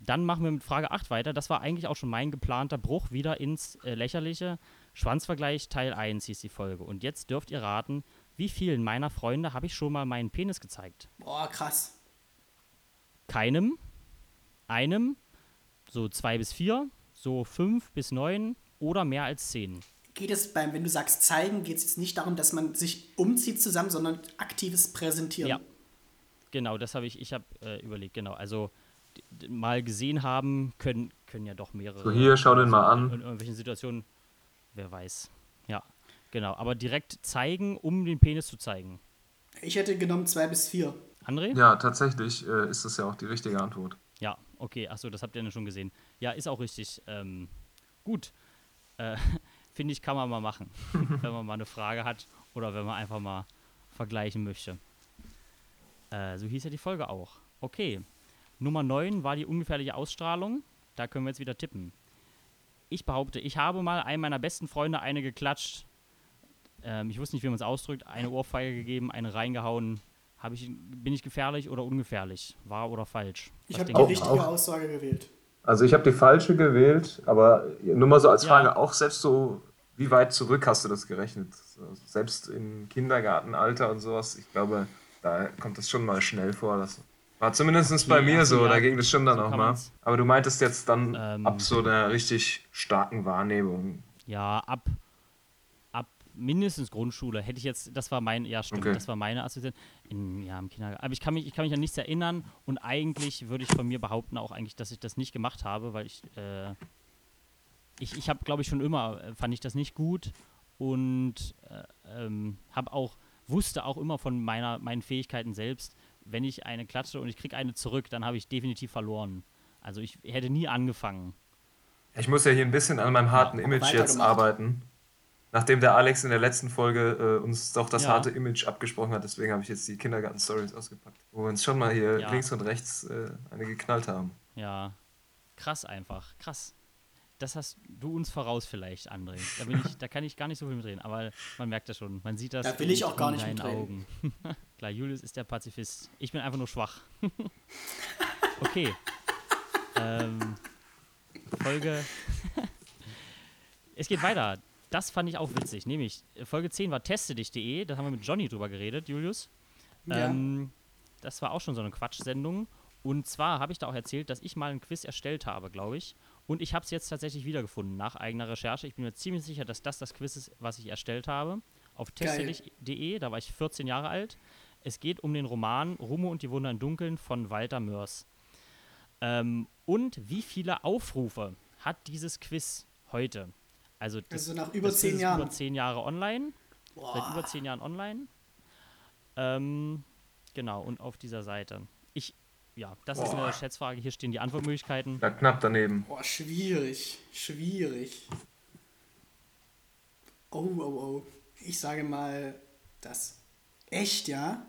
Dann machen wir mit Frage 8 weiter. Das war eigentlich auch schon mein geplanter Bruch wieder ins äh, Lächerliche. Schwanzvergleich Teil 1 hieß die Folge. Und jetzt dürft ihr raten, wie vielen meiner Freunde habe ich schon mal meinen Penis gezeigt? Boah, krass. Keinem, einem, so zwei bis vier, so fünf bis neun oder mehr als zehn. Geht es beim, wenn du sagst zeigen, geht es jetzt nicht darum, dass man sich umzieht zusammen, sondern aktives Präsentieren? Ja, genau, das habe ich, ich habe äh, überlegt, genau. Also mal gesehen haben, können, können ja doch mehrere. So, hier, schau den mal an. In irgendwelchen Situationen, wer weiß. Ja, genau. Aber direkt zeigen, um den Penis zu zeigen. Ich hätte genommen zwei bis vier. André? Ja, tatsächlich äh, ist das ja auch die richtige Antwort. Ja, okay. Achso, das habt ihr ja schon gesehen. Ja, ist auch richtig. Ähm, gut. Äh, Finde ich, kann man mal machen. wenn man mal eine Frage hat oder wenn man einfach mal vergleichen möchte. Äh, so hieß ja die Folge auch. Okay. Nummer 9 war die ungefährliche Ausstrahlung. Da können wir jetzt wieder tippen. Ich behaupte, ich habe mal einem meiner besten Freunde eine geklatscht. Ähm, ich wusste nicht, wie man es ausdrückt. Eine Ohrfeige gegeben, eine reingehauen. Ich, bin ich gefährlich oder ungefährlich? Wahr oder falsch? Ich habe die richtige auch, Aussage gewählt. Also ich habe die falsche gewählt, aber nur mal so als Frage, ja. auch selbst so, wie weit zurück hast du das gerechnet? Selbst im Kindergartenalter und sowas, ich glaube, da kommt das schon mal schnell vor, dass war zumindest bei mir so, da ging das schon dann so auch mal. Aber du meintest jetzt dann ähm, ab so einer richtig starken Wahrnehmung. Ja, ab, ab mindestens Grundschule hätte ich jetzt, das war mein, ja stimmt, okay. das war meine. In, ja, im Kindergarten. Aber ich kann, mich, ich kann mich an nichts erinnern und eigentlich würde ich von mir behaupten auch eigentlich, dass ich das nicht gemacht habe, weil ich, äh, ich, ich habe glaube ich schon immer, äh, fand ich das nicht gut und äh, ähm, habe auch, wusste auch immer von meiner, meinen Fähigkeiten selbst, wenn ich eine klatsche und ich kriege eine zurück, dann habe ich definitiv verloren. Also ich hätte nie angefangen. Ich muss ja hier ein bisschen an meinem harten ja, Image jetzt arbeiten. Nachdem der Alex in der letzten Folge äh, uns doch das ja. harte Image abgesprochen hat, deswegen habe ich jetzt die Kindergarten-Stories ausgepackt, wo wir uns schon mal hier ja. links und rechts äh, eine geknallt haben. Ja, krass einfach, krass das hast du uns voraus vielleicht, André. Da, bin ich, da kann ich gar nicht so viel mitreden, aber man merkt das schon. Man sieht das da will ich auch gar nicht in deinen Augen. Klar, Julius ist der Pazifist. Ich bin einfach nur schwach. okay. ähm, Folge. es geht weiter. Das fand ich auch witzig. Nämlich, Folge 10 war testedich.de. Da haben wir mit Johnny drüber geredet, Julius. Ja. Ähm, das war auch schon so eine Quatschsendung. Und zwar habe ich da auch erzählt, dass ich mal ein Quiz erstellt habe, glaube ich. Und ich habe es jetzt tatsächlich wiedergefunden nach eigener Recherche. Ich bin mir ziemlich sicher, dass das das Quiz ist, was ich erstellt habe. Auf testelig.de, da war ich 14 Jahre alt. Es geht um den Roman Rumo und die Wunder im Dunkeln von Walter Mörs. Ähm, und wie viele Aufrufe hat dieses Quiz heute? Also, das, Also nach über das zehn ist Jahren. über zehn Jahre online. Seit Boah. über zehn Jahren online. Ähm, genau, und auf dieser Seite. Ja, das ist Boah. eine Schätzfrage. Hier stehen die Antwortmöglichkeiten. Ja, knapp daneben. Boah, schwierig. Schwierig. Oh, oh, oh. Ich sage mal, das. Echt, ja?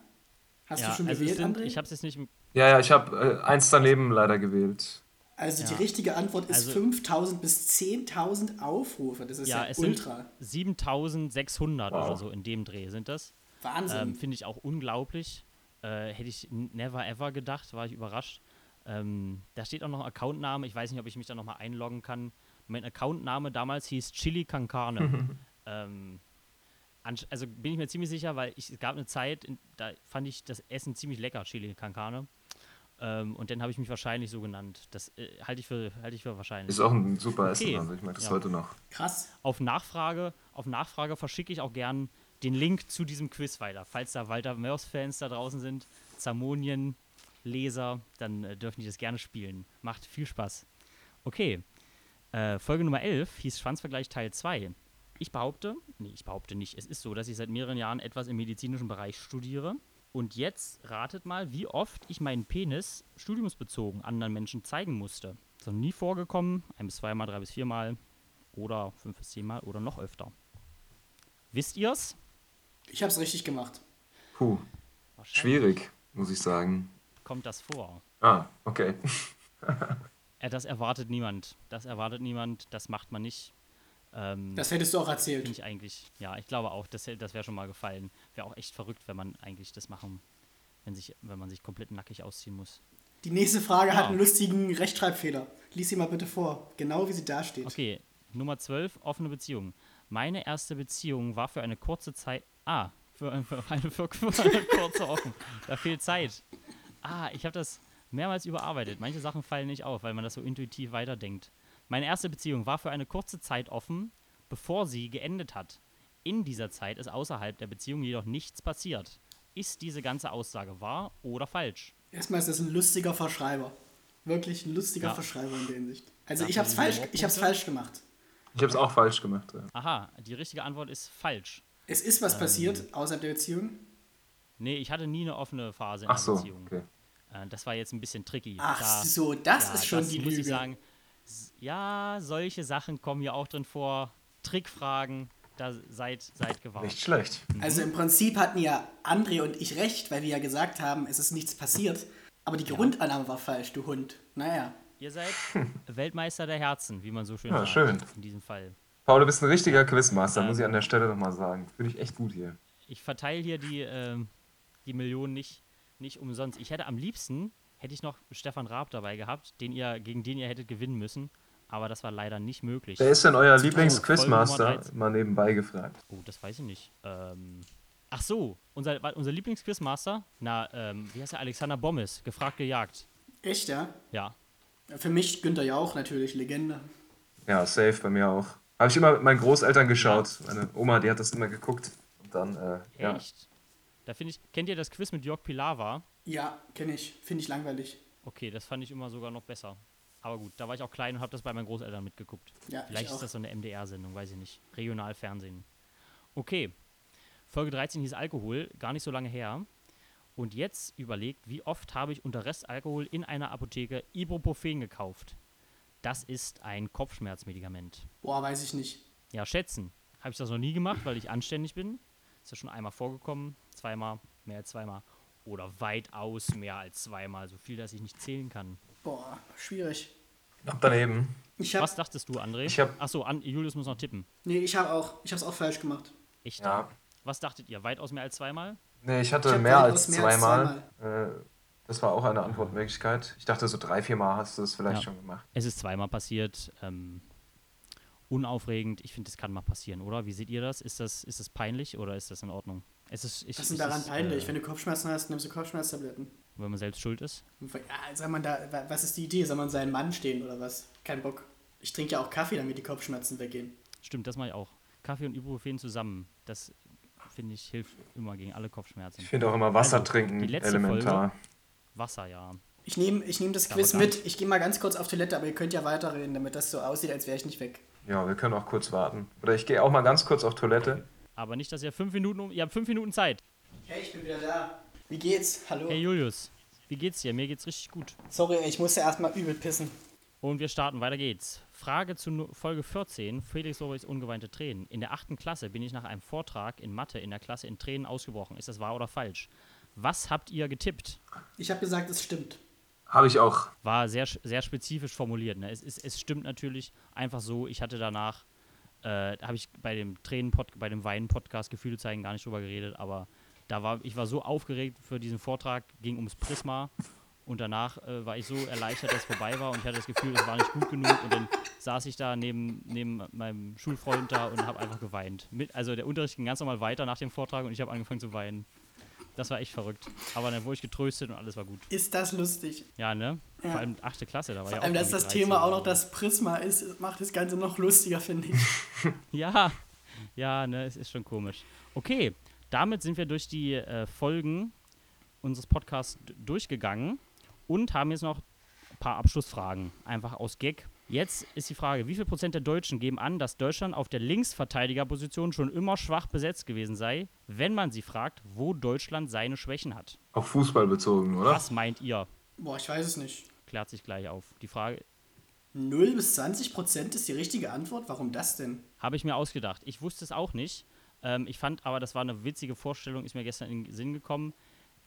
Hast ja, du schon also gewählt, sind, André? ich habe es jetzt nicht. Ja, ja, ich habe äh, eins daneben leider gewählt. also die Ja. richtige Antwort ist Also- 5000 bis 10.000 Aufrufe. Das ist ja, Ja, es ultra. sind 7600 Wow. oder so in dem Dreh sind das. Wahnsinn. Ähm, Finde ich auch unglaublich. Äh, hätte ich never ever gedacht, war ich überrascht. Ähm, da steht auch noch ein Accountname. Ich weiß nicht, ob ich mich da nochmal einloggen kann. Mein Accountname damals hieß Chili Con Carne. ähm, also bin ich mir ziemlich sicher, weil ich, es gab eine Zeit, in, da fand ich das Essen ziemlich lecker, Chili Con Carne. Ähm, und dann habe ich mich wahrscheinlich so genannt. Das äh, halte ich, für- halte ich für wahrscheinlich. Ist auch ein super Okay. Essen, also ich mag das Ja. heute noch. Krass. auf Nachfrage, auf Nachfrage verschicke ich auch gern den Link zu diesem Quiz weiter. Falls da Walter Mörs-Fans da draußen sind, Zamonien-Leser, dann äh, dürfen die das gerne spielen. Macht viel Spaß. Okay, äh, Folge Nummer 11 hieß Schwanzvergleich Teil 2. Ich behaupte, nee, ich behaupte nicht, es ist so, dass ich seit mehreren Jahren etwas im medizinischen Bereich studiere. Und jetzt ratet mal, wie oft ich meinen Penis studiumsbezogen anderen Menschen zeigen musste. Das ist noch nie vorgekommen, ein bis zweimal, drei bis viermal oder fünf bis zehnmal oder noch öfter. Wisst ihr's? Ich habe es richtig gemacht. Puh, schwierig, muss ich sagen. Kommt das vor? Ah, okay. Äh, das erwartet niemand. Das erwartet niemand. Das macht man nicht. Ähm, Das hättest du auch erzählt. ich eigentlich, ja, ich glaube auch, das, das wäre schon mal gefallen. Wäre auch echt verrückt, wenn man eigentlich das machen, wenn, sich, wenn man sich komplett nackig ausziehen muss. Die nächste Frage hat Ja. einen lustigen Rechtschreibfehler. Lies sie mal bitte vor. Genau wie sie da steht. Okay, Nummer 12, offene Beziehung. Meine erste Beziehung war für eine kurze Zeit. Ah, für, für, eine, für, eine kurze offen. Da fehlt Zeit. Ah, ich habe das mehrmals überarbeitet. Manche Sachen fallen nicht auf, weil man das so intuitiv weiterdenkt. Meine erste Beziehung war für eine kurze Zeit offen, bevor sie geendet hat. In dieser Zeit ist außerhalb der Beziehung jedoch nichts passiert. Ist diese ganze Aussage wahr oder falsch? Erstmal ist das ein lustiger Verschreiber. Wirklich ein lustiger Ja. Verschreiber in der Hinsicht. Also ich habe es falsch, Humorpunkte. ich hab's falsch gemacht. Ich habe es auch falsch gemacht. Ja. Aha, die richtige Antwort ist falsch. Es ist Ähm. was passiert außerhalb der Beziehung. Nee, ich hatte nie eine offene Phase in Ach einer so, Beziehung. okay. Äh, das war jetzt ein bisschen tricky. Ach Da- so, das ja, ist schon das die muss Lüge. ich sagen. Ja, solche Sachen kommen hier auch drin vor. Trickfragen, da seid, seid gewarnt. Nicht schlecht. Also im Prinzip hatten ja André und ich recht, weil wir ja gesagt haben, es ist nichts passiert. Aber die Grundannahme war falsch, du Hund. Naja. Ihr seid Weltmeister der Herzen, wie man so schön Ja, sagt. schön. In diesem Fall. Paul, du bist ein richtiger Quizmaster, Ähm. muss ich an der Stelle nochmal sagen. Finde ich echt gut hier. Ich verteile hier die, ähm, die Millionen nicht, nicht umsonst. Ich hätte am liebsten, hätte ich noch Stefan Raab dabei gehabt, den ihr, gegen den ihr hättet gewinnen müssen. Aber das war leider nicht möglich. Wer ist denn euer Lieblingsquizmaster? 13. Mal nebenbei gefragt. Oh, das weiß ich nicht. Ähm, ach so, unser, unser Lieblingsquizmaster? Na, ähm, wie heißt er? Alexander Bommes, gefragt gejagt. Echt, ja? Ja. Für mich Günther Jauch natürlich, Legende. Ja, safe bei mir auch. Habe ich immer mit meinen Großeltern geschaut. Meine Oma, die hat das immer geguckt. Und dann, äh, ja. Echt? Da finde ich, kennt ihr das Quiz mit Jörg Pilawa? Ja, kenne ich. Finde ich langweilig. Okay, das fand ich immer sogar noch besser. Aber gut, da war ich auch klein und habe das bei meinen Großeltern mitgeguckt. Ja, Vielleicht ich ist auch. das so eine MDR-Sendung, weiß ich nicht. Regionalfernsehen. Okay. Folge 13 hieß Alkohol, gar nicht so lange her. Und jetzt überlegt, wie oft habe ich unter Restalkohol in einer Apotheke Ibuprofen gekauft? Das ist ein Kopfschmerzmedikament. Boah, weiß ich nicht. Ja, schätzen. Habe ich das noch nie gemacht, weil ich anständig bin. Ist ja schon einmal vorgekommen, zweimal, mehr als zweimal. Oder weitaus mehr als zweimal, so viel, dass ich nicht zählen kann. Boah, schwierig. Ab daneben. Ich hab, Was dachtest du, André? Ich hab- Achso, an, Julius muss noch tippen. nee, ich habe auch, ich hab's auch falsch gemacht. Echt? Ja. Was dachtet ihr? Weitaus mehr als zweimal? Nee, ich hatte Ich mehr als mehr als zweimal. Äh, das war auch eine Antwortmöglichkeit. Ich dachte, so drei, vier Mal hast du es vielleicht Ja. schon gemacht. Es ist zweimal passiert. Ähm, unaufregend. Ich finde, das kann mal passieren, oder? Wie seht ihr das? Ist das, ist das peinlich oder ist das in Ordnung? Es ist, ich, Was ist denn daran ist, peinlich? Äh, Wenn du Kopfschmerzen hast, nimmst du Kopfschmerztabletten. wenn man selbst schuld ist. Ja, soll man da, wa- was ist die Idee? Soll man seinen Mann stehen oder was? Kein Bock. Ich trinke ja auch Kaffee, damit die Kopfschmerzen weggehen. Stimmt, das mache ich auch. Kaffee und Ibuprofen zusammen. Das, finde ich, hilft immer gegen alle Kopfschmerzen. Ich finde auch immer Wasser Also, trinken die letzte elementar. Wasser, ja. Ich nehme ich nehm das Quiz mit. Ich gehe mal ganz kurz auf Toilette, aber ihr könnt ja weiterreden, damit das so aussieht, als wäre ich nicht weg. Ja, wir können auch kurz warten. Oder ich gehe auch mal ganz kurz auf Toilette. Aber nicht, dass ihr fünf Minuten, um- ihr habt fünf Minuten Zeit. Hey, ich bin wieder da. Wie geht's? Hallo. Hey Julius, wie geht's dir? Mir geht's richtig gut. Sorry, ich musste erstmal übel pissen. Und wir starten, weiter geht's. Frage zu Nu- Folge 14, Felix Lobrechts ungeweinte Tränen. In der achten Klasse bin ich nach einem Vortrag in Mathe in der Klasse in Tränen ausgebrochen. Ist das wahr oder falsch? Was habt ihr getippt? Ich habe gesagt, es stimmt. Habe ich auch. War sehr, sehr spezifisch formuliert. Ne? Es, ist, es stimmt natürlich einfach so. Ich hatte danach, äh, habe ich bei dem Tränen bei dem Weinen-Podcast Gefühle zeigen gar nicht drüber geredet, aber da war ich war so aufgeregt für diesen Vortrag, ging ums Prisma und danach äh, war ich so erleichtert, dass es vorbei war und ich hatte das Gefühl, es war nicht gut genug und dann saß ich da neben, neben meinem Schulfreund da und habe einfach geweint. Mit, also der Unterricht ging ganz normal weiter nach dem Vortrag und ich habe angefangen zu weinen. Das war echt verrückt. Aber dann wurde ich getröstet und alles war gut. Ist das lustig? Ja, ne? Ja. Vor allem 8. Klasse, da war Vor ja allem, auch dass irgendwie das 13 Thema auch noch das Prisma ist, macht das Ganze noch lustiger, finde ich. Ja, ja, ne, es ist schon komisch. Okay, damit sind wir durch die äh, Folgen unseres Podcasts durchgegangen und haben jetzt noch ein paar Abschlussfragen, einfach aus Gag. Jetzt ist die Frage, wie viel Prozent der Deutschen geben an, dass Deutschland auf der Linksverteidigerposition schon immer schwach besetzt gewesen sei, wenn man sie fragt, wo Deutschland seine Schwächen hat? Auf Fußball bezogen, oder? Was meint ihr? Boah, ich weiß es nicht. Klärt sich gleich auf. Die Frage 0 bis 20 Prozent ist die richtige Antwort? Warum das denn? Habe ich mir ausgedacht. Ich wusste es auch nicht. Ähm, ich fand aber, das war eine witzige Vorstellung, ist mir gestern in den Sinn gekommen.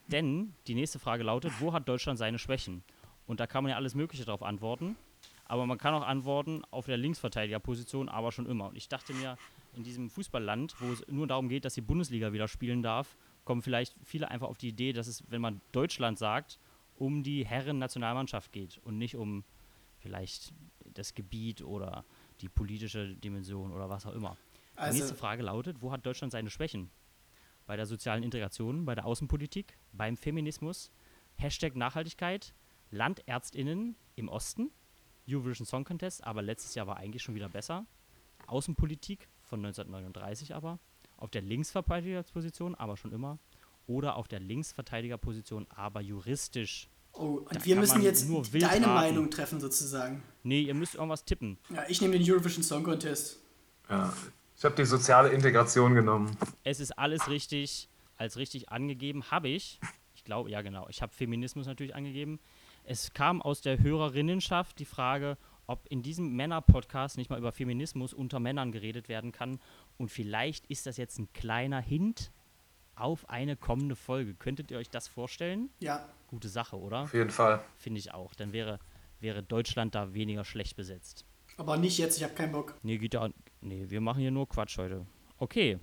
Denn die nächste Frage lautet, wo hat Deutschland seine Schwächen? Und da kann man ja alles Mögliche darauf antworten. Aber man kann auch antworten auf der Linksverteidigerposition, aber schon immer. Und ich dachte mir, in diesem Fußballland, wo es nur darum geht, dass die Bundesliga wieder spielen darf, kommen vielleicht viele einfach auf die Idee, dass es, wenn man Deutschland sagt, um die Herren-Nationalmannschaft geht und nicht um vielleicht das Gebiet oder die politische Dimension oder was auch immer. Die Also, nächste Frage lautet, wo hat Deutschland seine Schwächen? Bei der sozialen Integration, bei der Außenpolitik, beim Feminismus, Hashtag Nachhaltigkeit, LandärztInnen im Osten, Eurovision Song Contest, aber letztes Jahr war eigentlich schon wieder besser. Außenpolitik von 1939 aber, auf der Linksverteidigerposition, aber schon immer, oder auf der Linksverteidigerposition, aber juristisch. oh, und da wir müssen jetzt deine raten. Meinung treffen, sozusagen. Nee, ihr müsst irgendwas tippen. Ja, ich nehme den Eurovision Song Contest. Ja. Ich habe die soziale Integration genommen. Es ist alles richtig, als richtig angegeben habe ich. Ich glaube, ja genau, ich habe Feminismus natürlich angegeben. Es kam aus der Hörerinnenschaft die Frage, ob in diesem Männer-Podcast nicht mal über Feminismus unter Männern geredet werden kann. Und vielleicht ist das jetzt ein kleiner Hint auf eine kommende Folge. Könntet ihr euch das vorstellen? Ja, Gute Sache, oder? Auf jeden Fall. Finde ich auch. Dann wäre, wäre Deutschland da weniger schlecht besetzt. aber nicht jetzt, ich habe keinen Bock. Nee, geht ja. Nee, wir machen hier nur Quatsch heute. Okay.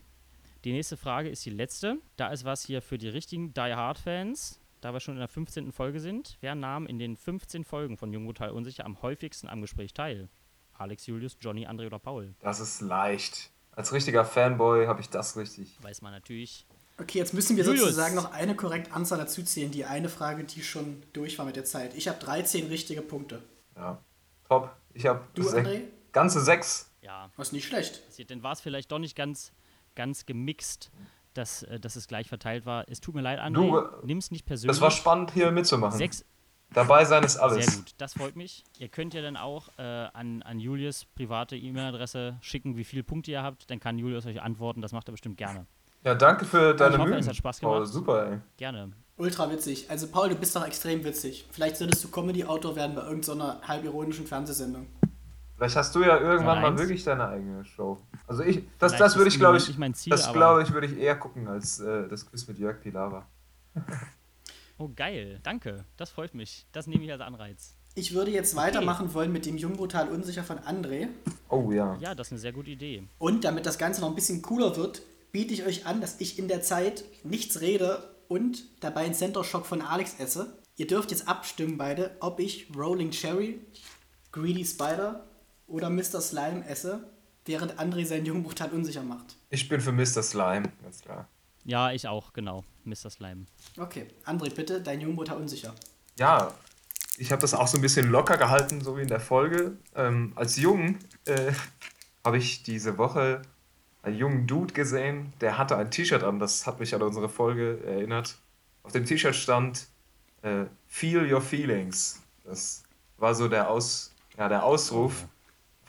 Die nächste Frage ist die letzte. Da ist was hier für die richtigen Die Hard-Fans. Da wir schon in der 15. Folge sind, wer nahm in den 15 Folgen von Jung Brutal Unsicher am häufigsten am Gespräch teil? Alex, Julius, Johnny, André oder Paul? Das ist leicht. Als richtiger Fanboy habe ich das richtig. Weiß man natürlich. Okay, jetzt müssen wir Julius. sozusagen noch eine korrekte Anzahl dazuzählen. Die eine Frage, die schon durch war mit der Zeit. Ich habe 13 richtige Punkte. Ja. Top. Ich habe Du, André? ganze sechs. Ja, Was ist nicht schlecht. Dann war es vielleicht doch nicht ganz, ganz gemixt, dass, äh, dass es gleich verteilt war. Es tut mir leid, André. Du, äh, Nimm's nicht persönlich. Das war spannend, hier mitzumachen. Sechs, Dabei sein ist alles. Sehr gut, das freut mich. Ihr könnt ja dann auch äh, an, an Julius private E-Mail-Adresse schicken, wie viele Punkte ihr habt. Dann kann Julius euch antworten. Das macht er bestimmt gerne. Ja, danke für deine hoffe, Mühen. es hat Spaß gemacht. super, ey. Gerne. Ultra witzig. Also Paul, du bist doch extrem witzig. Vielleicht solltest du Comedy-Autor werden bei irgendeiner halbironischen Fernsehsendung. Vielleicht hast du ja irgendwann mal wirklich deine eigene Show. Also ich, das, Vielleicht das würde ich, glaube ich, nicht mein Ziel, das glaube ich, würde ich eher gucken als äh, das Quiz mit Jörg Pilawa. Oh, geil. Danke. Das freut mich. Das nehme ich als Anreiz. Ich würde jetzt weitermachen wollen mit dem Jung Brutal Unsicher von André. Oh ja. Ja, das ist eine sehr gute Idee. Und damit das Ganze noch ein bisschen cooler wird, biete ich euch an, dass ich in der Zeit nichts rede und dabei einen Center Shock von Alex esse. Ihr dürft jetzt abstimmen beide, ob ich Rolling Cherry, Greedy Spider oder Mr. Slime esse, während André seinen Jung Brutal Unsicher macht. Ich bin für Mr. Slime, ganz klar. Ja, ich auch, genau. Mr. Slime. Okay, André, bitte, dein Jung Brutal Unsicher. Ja, ich habe das auch so ein bisschen locker gehalten, so wie in der Folge. Ähm, als Jung äh, habe ich diese Woche einen jungen Dude gesehen, der hatte ein T-Shirt an, das hat mich an unsere Folge erinnert. Auf dem T-Shirt stand äh, Feel Your Feelings. Das war so der, Aus, ja, der Ausruf.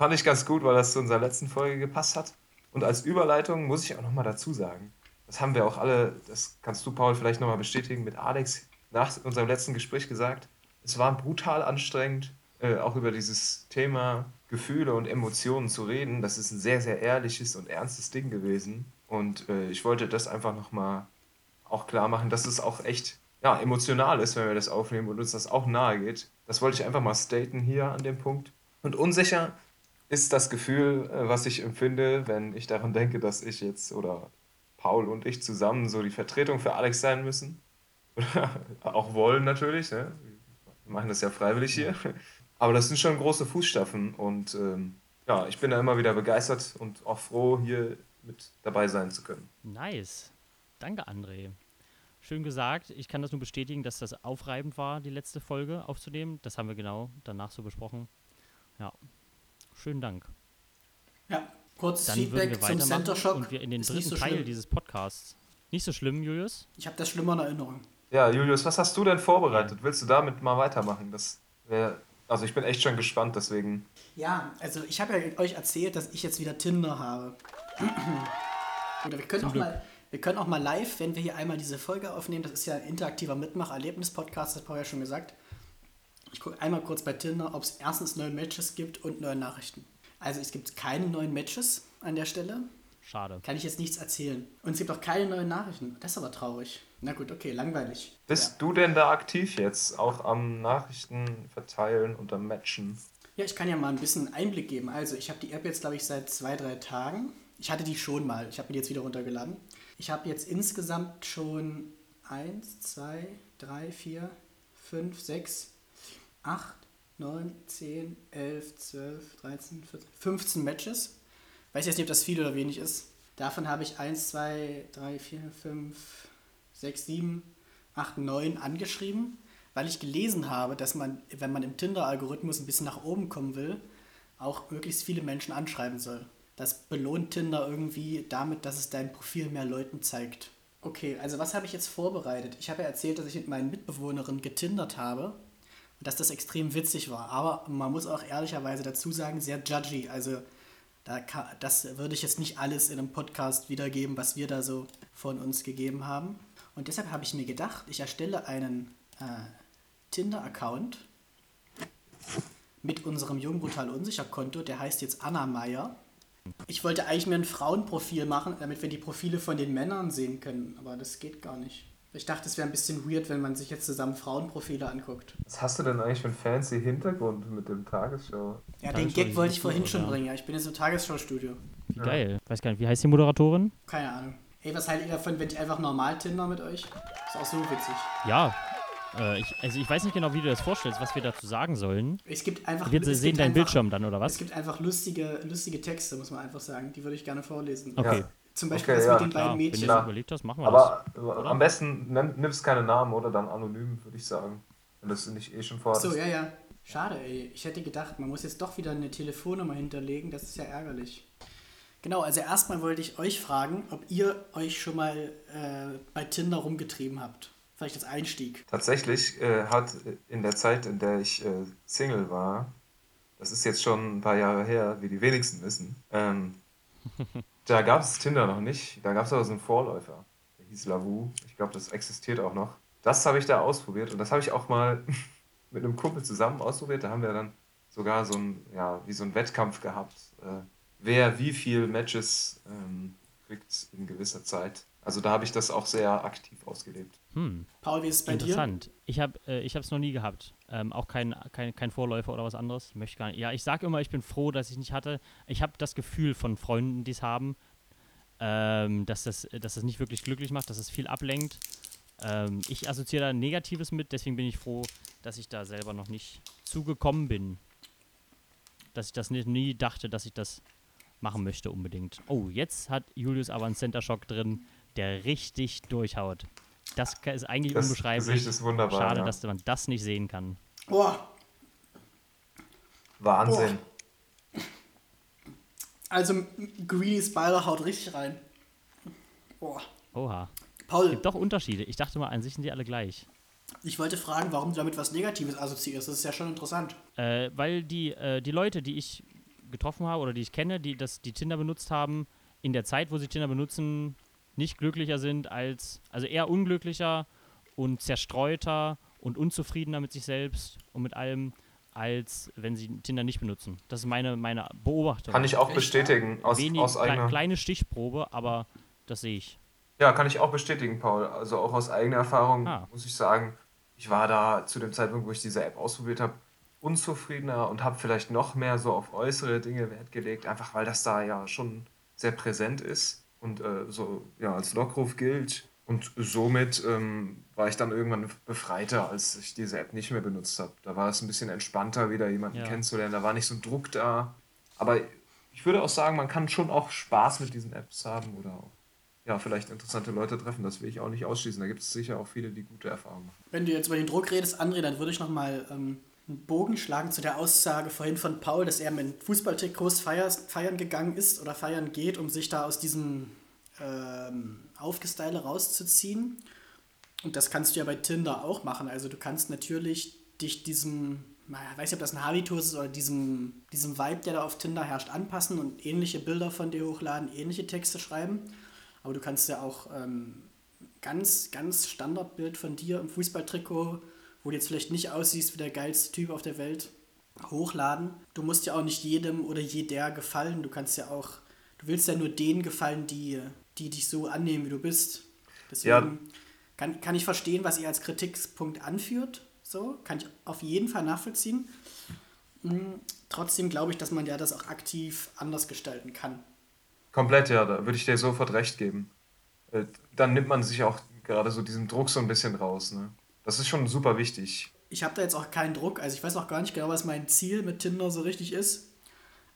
Fand ich ganz gut, weil das zu unserer letzten Folge gepasst hat. Und als Überleitung muss ich auch nochmal dazu sagen, das haben wir auch alle, das kannst du, Paul, vielleicht nochmal bestätigen, mit Alex nach unserem letzten Gespräch gesagt. Es war brutal anstrengend, äh, auch über dieses Thema Gefühle und Emotionen zu reden. Das ist ein sehr, sehr ehrliches und ernstes Ding gewesen. Und äh, ich wollte das einfach nochmal auch klar machen, dass es auch echt ja, emotional ist, wenn wir das aufnehmen und uns das auch nahe geht. Das wollte ich einfach mal staten hier an dem Punkt. Und unsicher ist das Gefühl, äh, was ich empfinde, wenn ich daran denke, dass ich jetzt oder Paul und ich zusammen so die Vertretung für Alex sein müssen. auch wollen natürlich. Ne? Wir machen das ja freiwillig hier. Aber das sind schon große Fußstapfen und ähm, ja, ich bin da immer wieder begeistert und auch froh, hier mit dabei sein zu können. Nice. Danke, André. Schön gesagt. Ich kann das nur bestätigen, dass das aufreibend war, die letzte Folge aufzunehmen. Das haben wir genau danach so besprochen. Ja, schönen Dank. Ja, kurzes Dann Feedback zum Center Shock. Und wir in den dritten so Teil schlimm. dieses Podcasts. Nicht so schlimm, Julius? Ich habe das schlimmer in Erinnerung. Ja, Julius, was hast du denn vorbereitet? Willst du damit mal weitermachen? Das wäre also ich bin echt schon gespannt, deswegen. Ja, also ich habe ja euch erzählt, dass ich jetzt wieder Tinder habe. Oder wir können, auch mal, wir können auch mal live, wenn wir hier einmal diese Folge aufnehmen, das ist ja ein interaktiver Mitmach-Erlebnis-Podcast, das Paul ja schon gesagt. Ich gucke einmal kurz bei Tinder, ob es erstens neue Matches gibt und neue Nachrichten. Also es gibt keine neuen Matches an der Stelle. Schade. Kann ich jetzt nichts erzählen. Und es gibt auch keine neuen Nachrichten. Das ist aber traurig. Na gut, okay, langweilig. Bist ja. du denn da aktiv jetzt? Auch am Nachrichten verteilen und am Matchen? Ja, ich kann ja mal ein bisschen Einblick geben. Also, ich habe die App jetzt, glaube ich, seit zwei, drei Tagen. Ich hatte die schon mal. Ich habe mir die jetzt wieder runtergeladen. Ich habe jetzt insgesamt schon 1, 2, 3, 4, 5, 6, 8, 9, 10, 11, 12, 13, 14, 15 Matches. Weiß jetzt nicht, ob das viel oder wenig ist. Davon habe ich 1, 2, 3, 4, 5, 6, 7, 8, 9 angeschrieben, weil ich gelesen habe, dass man, wenn man im Tinder-Algorithmus ein bisschen nach oben kommen will, auch möglichst viele Menschen anschreiben soll. Das belohnt Tinder irgendwie damit, dass es dein Profil mehr Leuten zeigt. Okay, also was habe ich jetzt vorbereitet? Ich habe ja erzählt, dass ich mit meinen Mitbewohnerinnen getindert habe dass das extrem witzig war. Aber man muss auch ehrlicherweise dazu sagen, sehr judgy. Also da kann, das würde ich jetzt nicht alles in einem Podcast wiedergeben, was wir da so von uns gegeben haben. Und deshalb habe ich mir gedacht, ich erstelle einen äh, Tinder-Account mit unserem Jung Brutal Unsicher Konto, der heißt jetzt Anna Meier. Ich wollte eigentlich mir ein Frauenprofil machen, damit wir die Profile von den Männern sehen können, aber das geht gar nicht. Ich dachte, es wäre ein bisschen weird, wenn man sich jetzt zusammen Frauenprofile anguckt. Was hast du denn eigentlich für einen fancy Hintergrund mit dem Tagesschau? Ja, den Gag wollte ich vorhin schon bringen. Ja, ich bin jetzt im Tagesschau-Studio. Wie ja. geil. Weiß gar nicht, wie heißt die Moderatorin? Keine Ahnung. Ey, was haltet ihr davon, wenn ich einfach normal Tinder mit euch? Ist auch so witzig. Ja. Äh, ich, also ich weiß nicht genau, wie du das vorstellst, was wir dazu sagen sollen. Es gibt einfach... Wir sehen deinen Bildschirm dann, oder was? Es gibt einfach lustige, lustige Texte, muss man einfach sagen. Die würde ich gerne vorlesen. Okay. Ja. Zum Beispiel okay, das ja. mit den beiden Mädchen. Wenn du das überlegt hast, machen wir Aber das. Aber am besten nimmst keine Namen, oder? Dann anonym, würde ich sagen. Wenn das nicht eh schon vorhat. So, ja, ja. Schade, ey. Ich hätte gedacht, man muss jetzt doch wieder eine Telefonnummer hinterlegen. Das ist ja ärgerlich. Genau, also erstmal wollte ich euch fragen, ob ihr euch schon mal äh, bei Tinder rumgetrieben habt. Vielleicht als Einstieg. Tatsächlich äh, hat in der Zeit, in der ich äh, Single war, das ist jetzt schon ein paar Jahre her, wie die wenigsten wissen, ähm, Da gab es Tinder noch nicht. Da gab es aber so einen Vorläufer. Der hieß Lavu. Ich glaube, das existiert auch noch. Das habe ich da ausprobiert und das habe ich auch mal mit einem Kumpel zusammen ausprobiert. Da haben wir dann sogar so ein, ja, wie so ein Wettkampf gehabt. Äh, wer wie viele Matches ähm, kriegt in gewisser Zeit. Also da habe ich das auch sehr aktiv ausgelebt. Hm. Paul, wie ist es bei Interessant. dir? Interessant. Ich habe äh, es noch nie gehabt. Ähm, auch kein, kein, kein Vorläufer oder was anderes. Ich möchte gar nicht. Ja, ich sage immer, ich bin froh, dass ich nicht hatte. Ich habe das Gefühl von Freunden, die es haben, ähm, dass, das, dass das nicht wirklich glücklich macht, dass es viel ablenkt. Ähm, ich assoziiere da Negatives mit, deswegen bin ich froh, dass ich da selber noch nicht zugekommen bin. Dass ich das nicht, nie dachte, dass ich das machen möchte unbedingt. Oh, jetzt hat Julius aber einen Center Shock drin, der richtig durchhaut. Das ist eigentlich das unbeschreiblich. Gesicht ist wunderbar. Schade, ja. dass man das nicht sehen kann. Boah. Wahnsinn. Boah. Also, Greedy Spider haut richtig rein. Boah. Oha. Paul. Es gibt doch Unterschiede. Ich dachte mal, an sich sind die alle gleich. Ich wollte fragen, warum du damit was Negatives assoziierst. Das ist ja schon interessant. Äh, weil die, äh, die Leute, die ich getroffen habe oder die ich kenne, die das, die Tinder benutzt haben, in der Zeit, wo sie Tinder benutzen, nicht glücklicher sind als, also eher unglücklicher und zerstreuter und unzufriedener mit sich selbst und mit allem, als wenn sie Tinder nicht benutzen. Das ist meine, meine Beobachtung. Kann ich auch bestätigen, aus, Wenig, aus eigener... kleine Stichprobe, aber das sehe ich. Ja, kann ich auch bestätigen, Paul. Also auch aus eigener Erfahrung Ah. muss ich sagen, ich war da zu dem Zeitpunkt, wo ich diese App ausprobiert habe, unzufriedener und habe vielleicht noch mehr so auf äußere Dinge Wert gelegt, einfach weil das da ja schon sehr präsent ist und äh, so ja als Lockruf gilt. Und somit ähm, war ich dann irgendwann befreiter, als ich diese App nicht mehr benutzt habe. Da war es ein bisschen entspannter, wieder jemanden Ja. kennenzulernen. Da war nicht so ein Druck da. Aber ich würde auch sagen, man kann schon auch Spaß mit diesen Apps haben oder auch ja, vielleicht interessante Leute treffen. Das will ich auch nicht ausschließen. Da gibt es sicher auch viele, die gute Erfahrungen machen. Wenn du jetzt über den Druck redest, André, dann würde ich nochmal ähm, einen Bogen schlagen zu der Aussage vorhin von Paul, dass er mit Fußballtrikots feiern gegangen ist oder feiern geht, um sich da aus diesem ähm, Aufgestyle rauszuziehen. Und das kannst du ja bei Tinder auch machen. Also du kannst natürlich dich diesem, ich weiß nicht, ob das ein Habitus ist oder diesem, diesem Vibe, der da auf Tinder herrscht, anpassen und ähnliche Bilder von dir hochladen, ähnliche Texte schreiben. Aber du kannst ja auch ähm, ganz, ganz Standardbild von dir im Fußballtrikot, wo du jetzt vielleicht nicht aussiehst wie der geilste Typ auf der Welt, hochladen. Du musst ja auch nicht jedem oder jeder gefallen. Du kannst ja auch, du willst ja nur denen gefallen, die, die dich so annehmen, wie du bist. Deswegen Ja. kann, kann ich verstehen, was ihr als Kritikpunkt anführt. So, kann ich auf jeden Fall nachvollziehen. Mm, Trotzdem glaube ich, dass man ja das auch aktiv anders gestalten kann. Komplett, ja, da würde ich dir sofort recht geben. Äh, Dann nimmt man sich auch gerade so diesen Druck so ein bisschen raus. Ne? Das ist schon super wichtig. Ich habe da jetzt auch keinen Druck. Also ich weiß auch gar nicht genau, was mein Ziel mit Tinder so richtig ist.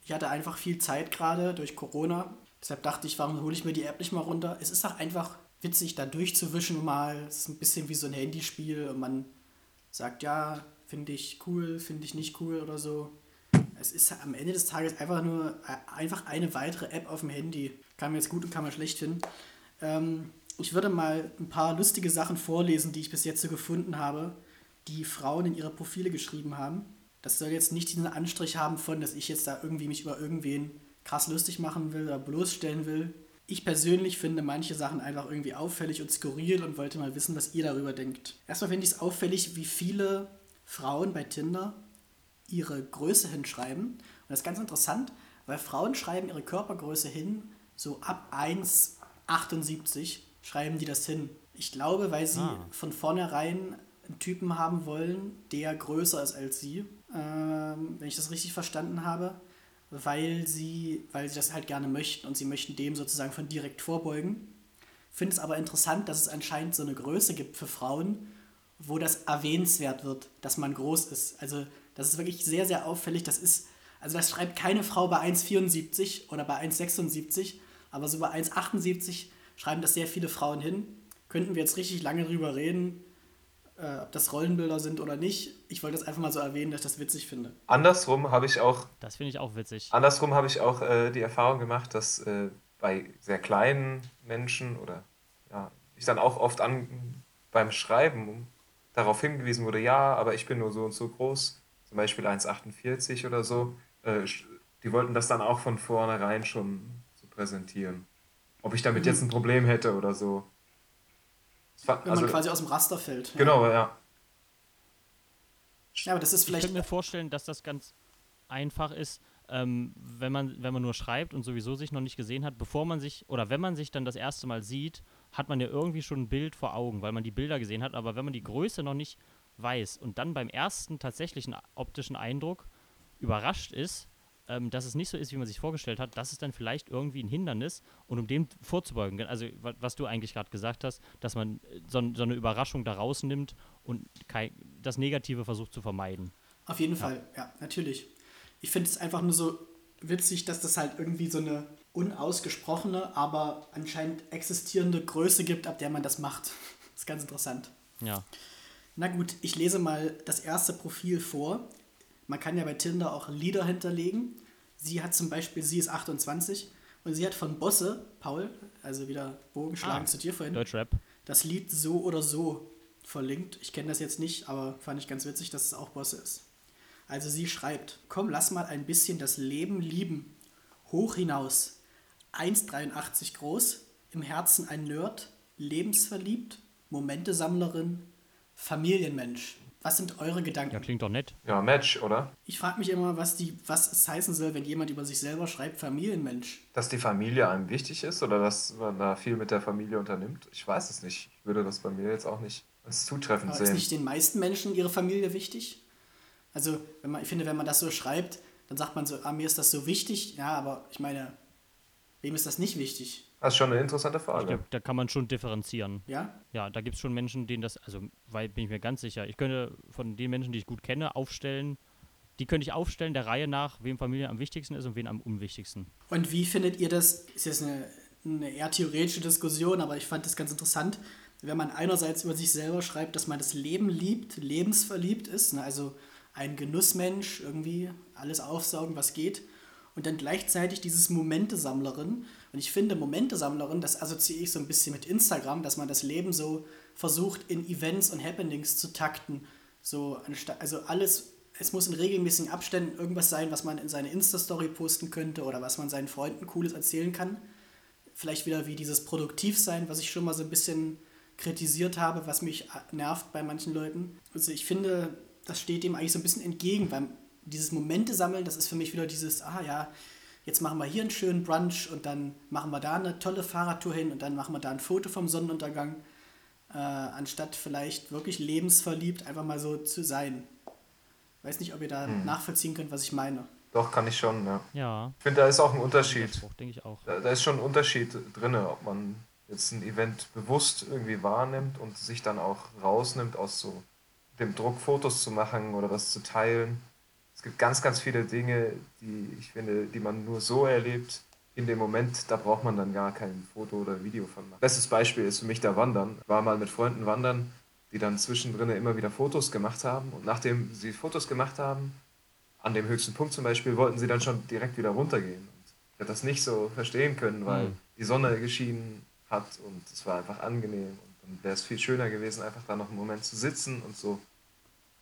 Ich hatte einfach viel Zeit gerade durch Corona. Deshalb dachte ich, warum hole ich mir die App nicht mal runter? Es ist auch einfach witzig, da durchzuwischen mal. Es ist ein bisschen wie so ein Handyspiel und man sagt, ja, finde ich cool, finde ich nicht cool oder so. Es ist am Ende des Tages einfach nur äh, einfach eine weitere App auf dem Handy. Kann man jetzt gut und kann man schlecht finden. Ähm, ich würde mal ein paar lustige Sachen vorlesen, die ich bis jetzt so gefunden habe, die Frauen in ihre Profile geschrieben haben. Das soll jetzt nicht diesen Anstrich haben von, dass ich jetzt da irgendwie mich über irgendwen krass lustig machen will oder bloßstellen will. Ich persönlich finde manche Sachen einfach irgendwie auffällig und skurril und wollte mal wissen, was ihr darüber denkt. Erstmal finde ich es auffällig, wie viele Frauen bei Tinder ihre Größe hinschreiben. Und das ist ganz interessant, weil Frauen schreiben ihre Körpergröße hin, so ab 1,78 schreiben die das hin. Ich glaube, weil sie Ah. von vornherein einen Typen haben wollen, der größer ist als sie. Ähm, wenn ich das richtig verstanden habe. Weil sie, weil sie das halt gerne möchten und sie möchten dem sozusagen von direkt vorbeugen. Finde es aber interessant, dass es anscheinend so eine Größe gibt für Frauen, wo das erwähnenswert wird, dass man groß ist. Also das ist wirklich sehr, sehr auffällig. Das ist, also das schreibt keine Frau bei 1,74 oder bei 1,76, aber so bei 1,78 schreiben das sehr viele Frauen hin. Könnten wir jetzt richtig lange drüber reden, äh, ob das Rollenbilder sind oder nicht. Ich wollte das einfach mal so erwähnen, dass ich das witzig finde. Andersrum habe ich auch Das finde ich auch witzig. Andersrum habe ich auch äh, die Erfahrung gemacht, dass äh, bei sehr kleinen Menschen oder ja, ich dann auch oft an, beim Schreiben darauf hingewiesen wurde, ja, aber ich bin nur so und so groß, zum Beispiel 1,48 oder so. Äh, die wollten das dann auch von vornherein schon so präsentieren. Ob ich damit jetzt ein Problem hätte oder so. Fand- Wenn also, man quasi aus dem Raster fällt. Genau, ja. Ja, aber das ist Ich vielleicht. könnte mir vorstellen, dass das ganz einfach ist, ähm, wenn, man, wenn man nur schreibt und sowieso sich noch nicht gesehen hat, bevor man sich, oder wenn man sich dann das erste Mal sieht, hat man ja irgendwie schon ein Bild vor Augen, weil man die Bilder gesehen hat, aber wenn man die Größe noch nicht weiß und dann beim ersten tatsächlichen optischen Eindruck überrascht ist, ähm, dass es nicht so ist, wie man sich vorgestellt hat, das ist dann vielleicht irgendwie ein Hindernis und um dem vorzubeugen, also wa- was du eigentlich gerade gesagt hast, dass man äh, so, so eine Überraschung da rausnimmt und kei- das Negative versucht zu vermeiden. Auf jeden Fall, ja, natürlich. Ich finde es einfach nur so witzig, dass das halt irgendwie so eine unausgesprochene, aber anscheinend existierende Größe gibt, ab der man das macht. Das ist ganz interessant. Ja. Na gut, ich lese mal das erste Profil vor. Man kann ja bei Tinder auch Lieder hinterlegen. Sie hat zum Beispiel, sie ist 28 und sie hat von Bosse, Paul, also wieder Bogen schlagen Ah, zu dir vorhin, Deutschrap. das Lied So oder So. verlinkt. Ich kenne das jetzt nicht, aber fand ich ganz witzig, dass es auch Bosse ist. Also sie schreibt, komm, lass mal ein bisschen das Leben lieben. Hoch hinaus. 1,83 groß, im Herzen ein Nerd, lebensverliebt, Momentesammlerin, Familienmensch. Was sind eure Gedanken? Ja, klingt doch nett. Ja, Match, oder? Ich frage mich immer, was, die, was es heißen soll, wenn jemand über sich selber schreibt, Familienmensch. Dass die Familie einem wichtig ist oder dass man da viel mit der Familie unternimmt? Ich weiß es nicht. Ich würde das bei mir jetzt auch nicht als zutreffend Aber sehen. ist nicht den meisten Menschen ihre Familie wichtig? Also, wenn man, ich finde, wenn man das so schreibt, dann sagt man so, ah, mir ist das so wichtig. Ja, aber ich meine, wem ist das nicht wichtig? Das ist schon eine interessante Frage. glaub, da kann man schon differenzieren. Ja? Ja, da gibt es schon Menschen, denen das, also weil bin ich mir ganz sicher, ich könnte von den Menschen, die ich gut kenne, aufstellen, die könnte ich aufstellen der Reihe nach, wem Familie am wichtigsten ist und wen am unwichtigsten. Und wie findet ihr das? Ist jetzt eine, eine eher theoretische Diskussion, aber ich fand das ganz interessant, wenn man einerseits über sich selber schreibt, dass man das Leben liebt, lebensverliebt ist, ne, also ein Genussmensch, irgendwie alles aufsaugen, was geht, und dann gleichzeitig dieses Momentesammlerin. Und ich finde, Momentesammlerin, das assoziiere ich so ein bisschen mit Instagram, dass man das Leben so versucht, in Events und Happenings zu takten. So, also alles, es muss in regelmäßigen Abständen irgendwas sein, was man in seine Insta-Story posten könnte oder was man seinen Freunden Cooles erzählen kann. Vielleicht wieder wie dieses Produktivsein, was ich schon mal so ein bisschen kritisiert habe, was mich nervt bei manchen Leuten. Also ich finde, das steht dem eigentlich so ein bisschen entgegen, weil dieses Momente sammeln, das ist für mich wieder dieses, ah ja, jetzt machen wir hier einen schönen Brunch und dann machen wir da eine tolle Fahrradtour hin und dann machen wir da ein Foto vom Sonnenuntergang, äh, anstatt vielleicht wirklich lebensverliebt einfach mal so zu sein. Weiß nicht, ob ihr da nachvollziehen könnt, was ich meine. Doch, kann ich schon, ja. Ja, Ich finde, da ist auch ein Unterschied. Denke ich auch. Da, da ist schon ein Unterschied drin, ob man jetzt ein Event bewusst irgendwie wahrnimmt und sich dann auch rausnimmt aus so dem Druck, Fotos zu machen oder was zu teilen. Es gibt ganz, ganz viele Dinge, die ich finde, die man nur so erlebt. In dem Moment, da braucht man dann gar kein Foto oder Video von machen. Bestes Beispiel ist für mich der Wandern. Ich war mal mit Freunden wandern, die dann zwischendrin immer wieder Fotos gemacht haben. Und nachdem sie Fotos gemacht haben, an dem höchsten Punkt zum Beispiel, wollten sie dann schon direkt wieder runtergehen. Und ich hätte das nicht so verstehen können, weil Hm. die Sonne geschienen hat und es war einfach angenehm. Und dann wäre es viel schöner gewesen, einfach da noch einen Moment zu sitzen und so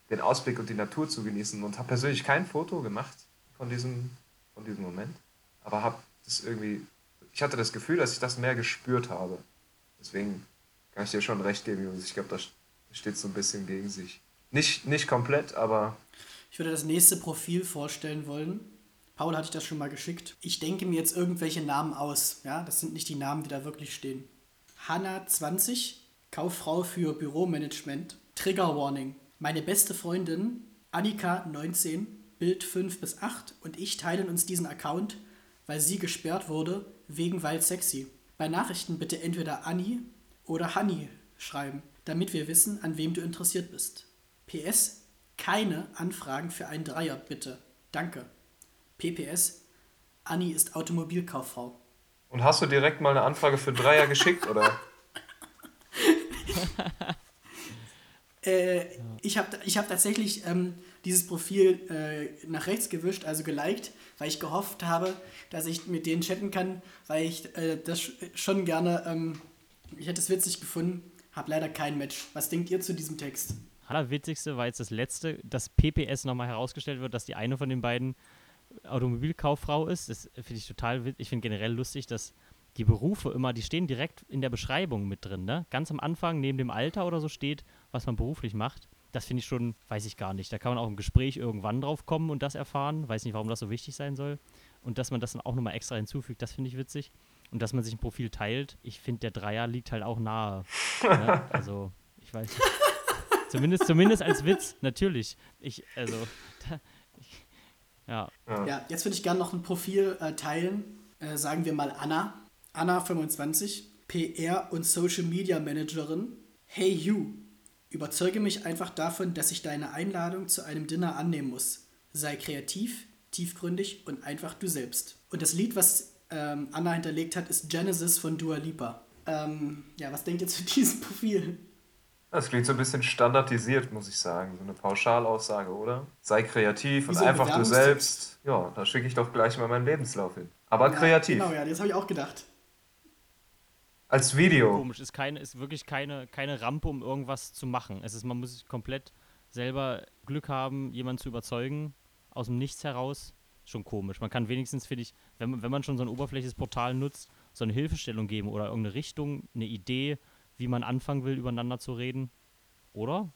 den Ausblick und die Natur zu genießen. Und habe persönlich kein Foto gemacht von diesem, von diesem Moment, aber habe das irgendwie, ich hatte das Gefühl, dass ich das mehr gespürt habe. Deswegen kann ich dir schon recht geben, Jungs. Ich glaube, das steht so ein bisschen gegen sich. Nicht, nicht komplett, aber Ich würde das nächste Profil vorstellen wollen. Paul hatte ich das schon mal geschickt. Ich denke mir jetzt irgendwelche Namen aus. Ja, das sind nicht die Namen, die da wirklich stehen. Hanna 20, Kauffrau für Büromanagement. Trigger Warning. Meine beste Freundin Annika 19, Bild 5 bis 8 und ich teilen uns diesen Account, weil sie gesperrt wurde wegen Wild Sexy. Bei Nachrichten bitte entweder Anni oder Hanni schreiben, damit wir wissen, an wem du interessiert bist. PS, keine Anfragen für einen Dreier, bitte. Danke. PPS, Anni ist Automobilkauffrau. Und hast du direkt mal eine Anfrage für Dreier geschickt, oder? Äh, Ich habe ich hab tatsächlich ähm, dieses Profil äh, nach rechts gewischt, also geliked, weil ich gehofft habe, dass ich mit denen chatten kann, weil ich äh, das sch- schon gerne, ähm, ich hätte es witzig gefunden, habe leider kein Match. Was denkt ihr zu diesem Text? Allerwitzigste war jetzt das letzte, dass PPS nochmal herausgestellt wird, dass die eine von den beiden Automobilkauffrau ist. Das finde ich total witzig. Ich finde generell lustig, dass die Berufe immer, die stehen direkt in der Beschreibung mit drin. Ne? Ganz am Anfang, neben dem Alter oder so steht, was man beruflich macht. Das finde ich schon, weiß ich gar nicht. Da kann man auch im Gespräch irgendwann drauf kommen und das erfahren. Weiß nicht, warum das so wichtig sein soll. Und dass man das dann auch nochmal extra hinzufügt, das finde ich witzig. Und dass man sich ein Profil teilt. Ich finde, der Dreier liegt halt auch nahe. ne? Also, ich weiß nicht. Zumindest, zumindest als Witz, natürlich. Ich, also, da, ich, ja, Ja, jetzt würde ich gerne noch ein Profil äh, teilen. Äh, sagen wir mal Anna. Anna 25, PR und Social Media Managerin. Hey you, überzeuge mich einfach davon, dass ich deine Einladung zu einem Dinner annehmen muss. Sei kreativ, tiefgründig und einfach du selbst. Und das Lied, was ähm, Anna hinterlegt hat, ist Genesis von Dua Lipa. Ähm, ja, was denkt ihr zu diesem Profil? Das klingt so ein bisschen standardisiert, muss ich sagen. So eine Pauschalaussage, oder? Sei kreativ Wie und so einfach du selbst. Ja, da schicke ich doch gleich mal meinen Lebenslauf hin. Aber kreativ. Genau, ja, das habe ich auch gedacht. Als Video. Komisch, ist, keine, ist wirklich keine, keine Rampe, um irgendwas zu machen. Es ist, man muss komplett selber Glück haben, jemanden zu überzeugen, aus dem Nichts heraus. Schon komisch. Man kann wenigstens, finde ich, wenn man, wenn man schon so ein oberflächliches Portal nutzt, so eine Hilfestellung geben oder irgendeine Richtung, eine Idee, wie man anfangen will, übereinander zu reden. Oder?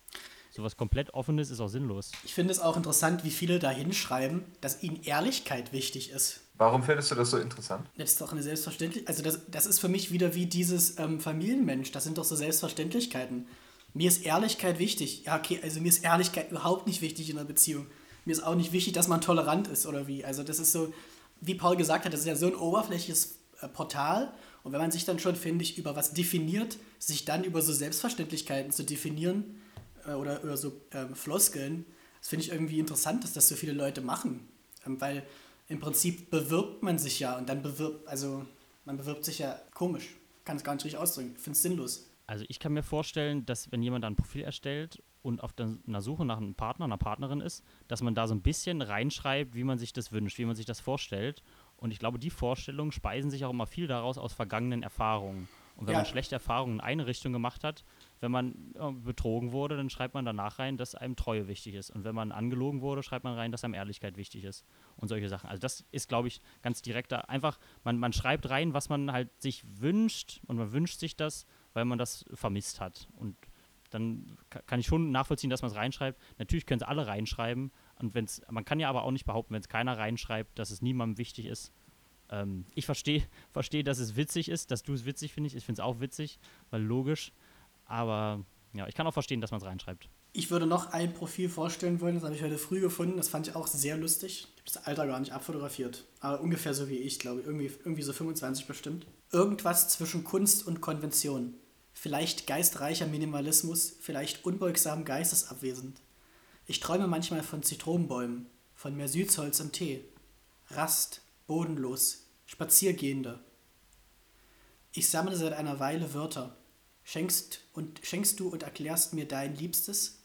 Sowas komplett Offenes ist auch sinnlos. Ich finde es auch interessant, wie viele da hinschreiben, dass ihnen Ehrlichkeit wichtig ist. Warum findest du das so interessant? Das ist doch eine Selbstverständlichkeit. Also das, das ist für mich wieder wie dieses ähm, Familienmensch. Das sind doch so Selbstverständlichkeiten. Mir ist Ehrlichkeit wichtig. Ja, okay, also mir ist Ehrlichkeit überhaupt nicht wichtig in einer Beziehung. Mir ist auch nicht wichtig, dass man tolerant ist oder wie. Also das ist so, wie Paul gesagt hat, das ist ja so ein oberflächliches äh, Portal. Und wenn man sich dann schon, finde ich, über was definiert, sich dann über so Selbstverständlichkeiten zu definieren äh, oder über so ähm, Floskeln, das finde ich irgendwie interessant, dass das so viele Leute machen. Ähm, weil im Prinzip bewirbt man sich ja und dann bewirbt, also man bewirbt sich ja komisch. Kann es gar nicht richtig ausdrücken. Ich finde es sinnlos. Also ich kann mir vorstellen, dass wenn jemand ein Profil erstellt und auf der, einer Suche nach einem Partner, einer Partnerin ist, dass man da so ein bisschen reinschreibt, wie man sich das wünscht, wie man sich das vorstellt. Und ich glaube, die Vorstellungen speisen sich auch immer viel daraus aus vergangenen Erfahrungen. Und wenn Ja. man schlechte Erfahrungen in eine Richtung gemacht hat, wenn man äh, betrogen wurde, dann schreibt man danach rein, dass einem Treue wichtig ist. Und wenn man angelogen wurde, schreibt man rein, dass einem Ehrlichkeit wichtig ist. Und solche Sachen. Also das ist, glaube ich, ganz direkter. Einfach, man, man schreibt rein, was man halt sich wünscht und man wünscht sich das, weil man das vermisst hat. Und dann ka- kann ich schon nachvollziehen, dass man es reinschreibt. Natürlich können es alle reinschreiben. Und wenn's, man kann ja aber auch nicht behaupten, wenn es keiner reinschreibt, dass es niemandem wichtig ist. Ähm, ich verstehe, versteh, dass es witzig ist, dass du es witzig findest. Ich finde es auch witzig, weil logisch. Aber ja, ich kann auch verstehen, dass man es reinschreibt. Ich würde noch ein Profil vorstellen wollen, das habe ich heute früh gefunden, das fand ich auch sehr lustig. Ich habe das Alter gar nicht abfotografiert, aber ungefähr so wie ich, glaube ich, irgendwie, irgendwie so 25 bestimmt. Irgendwas zwischen Kunst und Konvention. Vielleicht geistreicher Minimalismus, vielleicht unbeugsam geistesabwesend. Ich träume manchmal von Zitronenbäumen, von mehr Süßholz im Tee. Rast, bodenlos, Spaziergehende. Ich sammle seit einer Weile Wörter. Schenkst, und, schenkst du und erklärst mir dein Liebstes?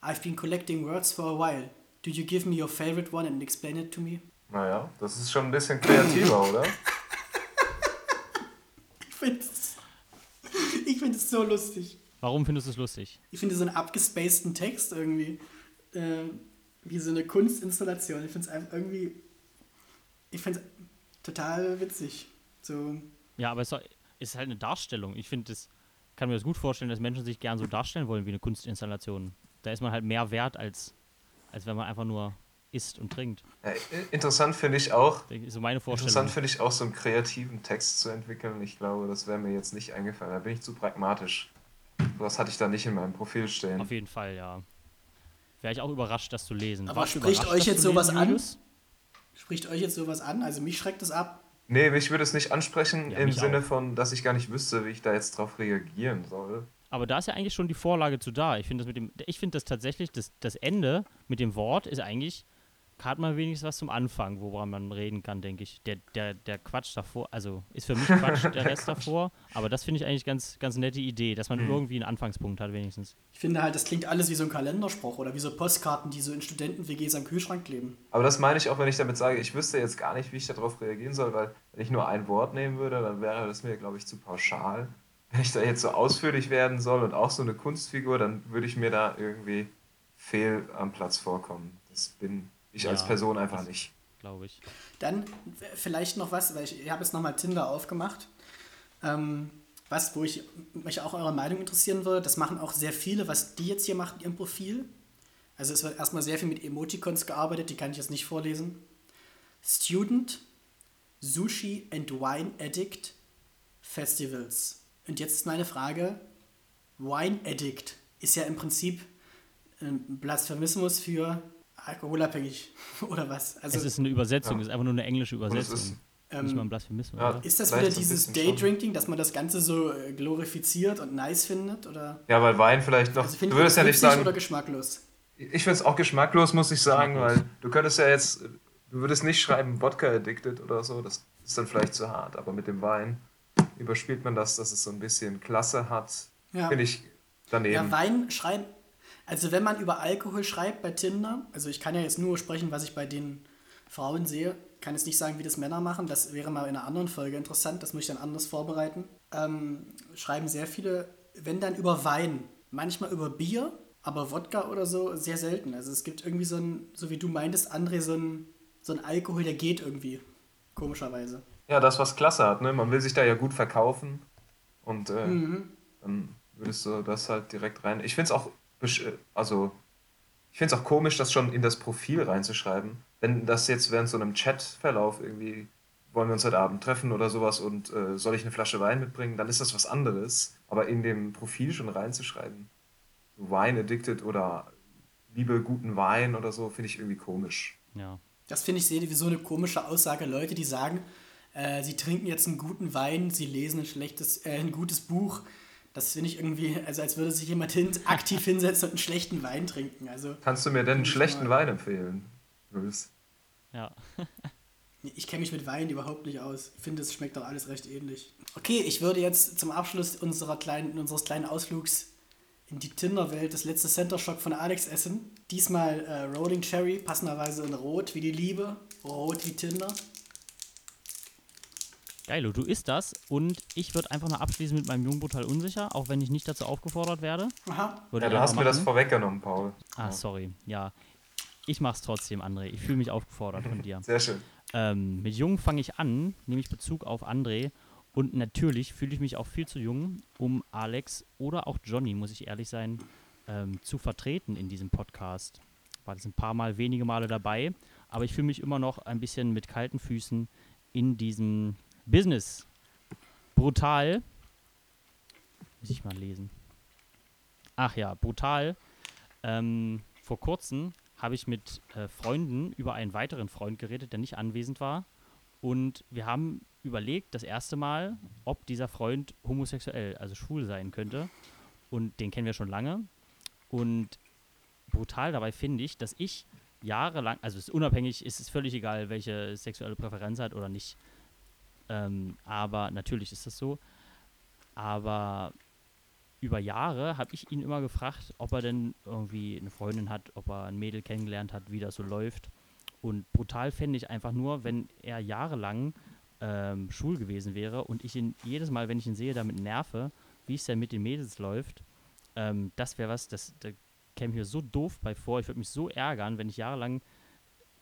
I've been collecting words for a while. Do you give me your favorite one and explain it to me? Naja, das ist schon ein bisschen kreativer, oder? Ich finde es ich find es so lustig. Warum findest du es lustig? Ich finde so einen abgespaceden Text irgendwie. Äh, wie so eine Kunstinstallation. Ich finde es einfach irgendwie. Ich finde es total witzig. So. Ja, aber es ist halt eine Darstellung. Ich finde, das kann mir das gut vorstellen, dass Menschen sich gern so darstellen wollen wie eine Kunstinstallation. Da ist man halt mehr wert, als, als wenn man einfach nur isst und trinkt. Ja, interessant finde ich auch, so meine Vorstellung. interessant finde ich auch, so einen kreativen Text zu entwickeln. Ich glaube, das wäre mir jetzt nicht eingefallen. Da bin ich zu pragmatisch. Was hatte ich da nicht in meinem Profil stehen. Auf jeden Fall, ja. Wäre ich auch überrascht, das zu lesen. Aber Warst spricht euch jetzt sowas lesen, an? Spricht euch jetzt sowas an? Also mich schreckt es ab. Nee, mich würde es nicht ansprechen Ja, im Sinne auch. von, dass ich gar nicht wüsste, wie ich da jetzt drauf reagieren soll. Aber da ist ja eigentlich schon die Vorlage zu da. Ich finde das mit dem, ich finde das tatsächlich, das, das Ende mit dem Wort ist eigentlich, hat man wenigstens was zum Anfang, woran man reden kann, denke ich. Der, der, der Quatsch davor, also ist für mich Quatsch der Rest davor, aber das finde ich eigentlich ganz, ganz nette Idee, dass man irgendwie einen Anfangspunkt hat, wenigstens. Ich finde halt, das klingt alles wie so ein Kalenderspruch oder wie so Postkarten, die so in Studenten-WGs am Kühlschrank kleben. Aber das meine ich auch, wenn ich damit sage, ich wüsste jetzt gar nicht, wie ich darauf reagieren soll, weil wenn ich nur ein Wort nehmen würde, dann wäre das mir, glaube ich, zu pauschal. Wenn ich da jetzt so ausführlich werden soll und auch so eine Kunstfigur, dann würde ich mir da irgendwie fehl am Platz vorkommen. Das bin ich Ja, als Person einfach nicht. Glaube ich. Dann vielleicht noch was, weil ich, ich habe jetzt nochmal Tinder aufgemacht. Ähm, was, wo ich mich auch eure Meinung interessieren würde, das machen auch sehr viele, was die jetzt hier machen ihrem Profil. Also es wird erstmal sehr viel mit Emoticons gearbeitet, die kann ich jetzt nicht vorlesen. Student, Sushi and Wine Addict, Festivals. Und jetzt ist meine Frage, Wine Addict ist ja im Prinzip ein Blasphemismus für alkoholabhängig oder was? Also es ist eine Übersetzung, ja. es ist einfach nur eine englische Übersetzung. ist- Nicht ähm, mal ein Blasphemismus, Ja. Ist das wieder dieses. Daydrinking, dass man das Ganze so äh, glorifiziert und nice findet? Oder Ja, weil Wein vielleicht noch. also du würdest ja nicht sagen. oder geschmacklos? Ich finde es auch geschmacklos, muss ich sagen, weil du könntest ja jetzt, du würdest nicht schreiben Wodka addicted oder so, das ist dann vielleicht zu hart, aber mit dem Wein überspielt man das, dass es so ein bisschen Klasse hat, Ja. finde ich daneben. Ja, Wein schreiben. Also wenn man über Alkohol schreibt bei Tinder, also ich kann ja jetzt nur sprechen, was ich bei den Frauen sehe, kann jetzt nicht sagen, wie das Männer machen. Das wäre mal in einer anderen Folge interessant, das muss ich dann anders vorbereiten. ähm, schreiben sehr viele, wenn dann über Wein, manchmal über Bier, aber Wodka oder so sehr selten. Also es gibt irgendwie so ein, so wie du meintest, André, so ein, so ein Alkohol, der geht irgendwie, komischerweise. Ja, das, was Klasse hat, ne? Man will sich da ja gut verkaufen und äh, mhm. dann würdest du das halt direkt rein. Ich finde es auch, also, ich finde es auch komisch, das schon in das Profil reinzuschreiben. Wenn das jetzt während so einem Chatverlauf irgendwie, wollen wir uns heute Abend treffen oder sowas und äh, soll ich eine Flasche Wein mitbringen, dann ist das was anderes. Aber in dem Profil schon reinzuschreiben, Wine addicted oder liebe guten Wein oder so, finde ich irgendwie komisch. Ja. Das finde ich wie so eine komische Aussage. Leute, die sagen, äh, sie trinken jetzt einen guten Wein, sie lesen ein schlechtes, äh, ein gutes Buch. Das finde ich irgendwie, also als würde sich jemand hin, aktiv hinsetzen und einen schlechten Wein trinken. Also, Kannst du mir denn einen schlechten mal. Wein empfehlen, Luis? Ja. ich kenne mich mit Wein überhaupt nicht aus. Ich finde, es schmeckt doch alles recht ähnlich. Okay, ich würde jetzt zum Abschluss unserer kleinen, unseres kleinen Ausflugs in die Tinder-Welt das letzte Center Shock von Alex essen. Diesmal äh, Rolling Cherry, passenderweise in Rot wie die Liebe, Rot wie Tinder. Geilo, du isst das und ich würde einfach nur abschließen mit meinem Jungbrutal unsicher, auch wenn ich nicht dazu aufgefordert werde. Aha. Würde ja, du hast mir das vorweggenommen, Paul. Ah, sorry. Ja. Ich mach's trotzdem, André. Ich fühle mich aufgefordert von dir. Sehr schön. Ähm, mit Jung fange ich an, nehme ich Bezug auf André. Und natürlich fühle ich mich auch viel zu jung, um Alex oder auch Johnny, muss ich ehrlich sein, ähm, zu vertreten in diesem Podcast. War das ein paar Mal, wenige Male dabei, aber ich fühle mich immer noch ein bisschen mit kalten Füßen in diesem Business. Brutal. Muss ich mal lesen. Ach ja, brutal. Ähm, vor kurzem habe ich mit äh, Freunden über einen weiteren Freund geredet, der nicht anwesend war. Und wir haben überlegt, das erste Mal, ob dieser Freund homosexuell, also schwul sein könnte. Und den kennen wir schon lange. Und brutal dabei finde ich, dass ich jahrelang, also es ist unabhängig, ist es völlig egal, welche sexuelle Präferenz hat oder nicht. Ähm, aber natürlich ist das so. Aber über Jahre habe ich ihn immer gefragt, ob er denn irgendwie eine Freundin hat, ob er ein Mädel kennengelernt hat, wie das so läuft. Und brutal fände ich einfach nur, wenn er jahrelang ähm, schwul gewesen wäre und ich ihn jedes Mal, wenn ich ihn sehe, damit nerve, wie es denn mit den Mädels läuft. Ähm, das wäre was, das, da käme mir so doof bei vor. Ich würde mich so ärgern, wenn ich jahrelang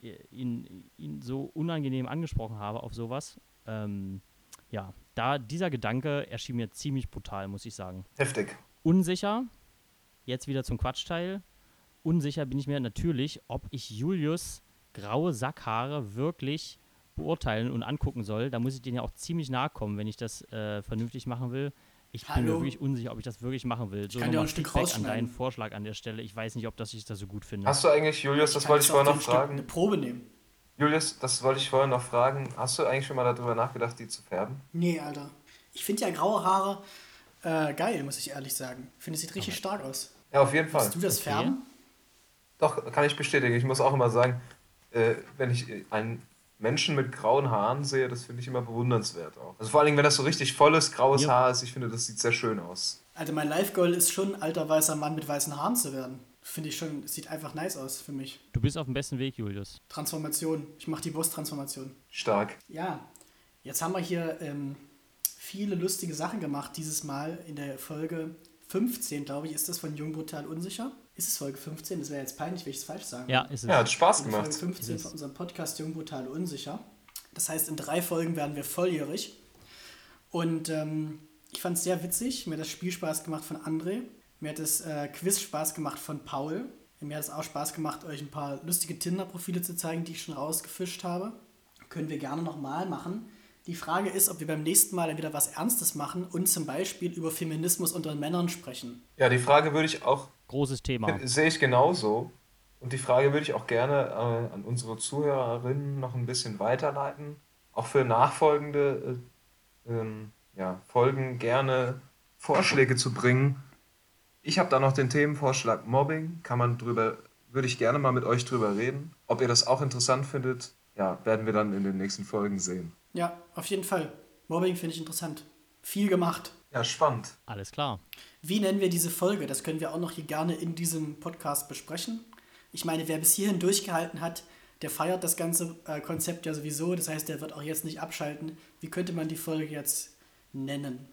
äh, ihn, ihn so unangenehm angesprochen habe auf sowas ähm, ja, da dieser Gedanke erschien mir ziemlich brutal, muss ich sagen. Heftig. Unsicher, jetzt wieder zum Quatschteil. Unsicher bin ich mir natürlich, ob ich Julius graue Sackhaare wirklich beurteilen und angucken soll. Da muss ich denen ja auch ziemlich nahe kommen, wenn ich das äh, vernünftig machen will. Ich Hallo. bin mir wirklich unsicher, ob ich das wirklich machen will. So ich kann dir ein Stück Feedback an deinen Vorschlag an der Stelle. Ich weiß nicht, ob das ich das so gut finde. Hast du eigentlich, Julius, das wollte ich vorher noch fragen. Eine Probe nehmen. Julius, das wollte ich vorher noch fragen. Hast du eigentlich schon mal darüber nachgedacht, die zu färben? Nee, Alter. Ich finde ja graue Haare äh, geil, muss ich ehrlich sagen. Ich finde, es sieht richtig okay. stark aus. Ja, auf jeden Fall. Willst du das okay. färben? Doch, kann ich bestätigen. Ich muss auch immer sagen, äh, wenn ich einen Menschen mit grauen Haaren sehe, das finde ich immer bewundernswert auch. Also vor allen Dingen, wenn das so richtig volles, graues ja. Haar ist, ich finde, das sieht sehr schön aus. Also mein Life-Goal ist schon, alter weißer Mann mit weißen Haaren zu werden. Finde ich schon, es sieht einfach nice aus für mich. Du bist auf dem besten Weg, Julius. Transformation. Ich mache die Boss-Transformation. Stark. Ja, jetzt haben wir hier ähm, viele lustige Sachen gemacht dieses Mal in der Folge 15, glaube ich, ist das von Jung Brutal Unsicher. Ist es Folge 15? Das wäre jetzt peinlich, wenn ich es falsch sagen Ja, ist es. Ja, hat Spaß gemacht. Folge 15 von unserem Podcast Jung Brutal Unsicher. Das heißt, in drei Folgen werden wir volljährig. Und ähm, ich fand es sehr witzig. Mir hat das Spiel Spaß gemacht von André. Mir hat das äh, Quiz Spaß gemacht von Paul. Mir hat es auch Spaß gemacht, euch ein paar lustige Tinder-Profile zu zeigen, die ich schon rausgefischt habe. Können wir gerne nochmal machen. Die Frage ist, ob wir beim nächsten Mal wieder was Ernstes machen und zum Beispiel über Feminismus unter Männern sprechen. Ja, die Frage würde ich auch. Großes Thema. Sehe ich genauso. Und die Frage würde ich auch gerne äh, an unsere Zuhörerinnen noch ein bisschen weiterleiten. Auch für nachfolgende äh, ähm, ja, Folgen gerne Vorschläge zu bringen, ich habe da noch den Themenvorschlag Mobbing. Kann man drüber, würde ich gerne mal mit euch drüber reden. Ob ihr das auch interessant findet, ja, werden wir dann in den nächsten Folgen sehen. Ja, auf jeden Fall. Mobbing finde ich interessant. Viel gemacht. Ja, spannend. Alles klar. Wie nennen wir diese Folge? Das können wir auch noch hier gerne in diesem Podcast besprechen. Ich meine, wer bis hierhin durchgehalten hat, der feiert das ganze äh, Konzept ja sowieso. Das heißt, der wird auch jetzt nicht abschalten. Wie könnte man die Folge jetzt nennen?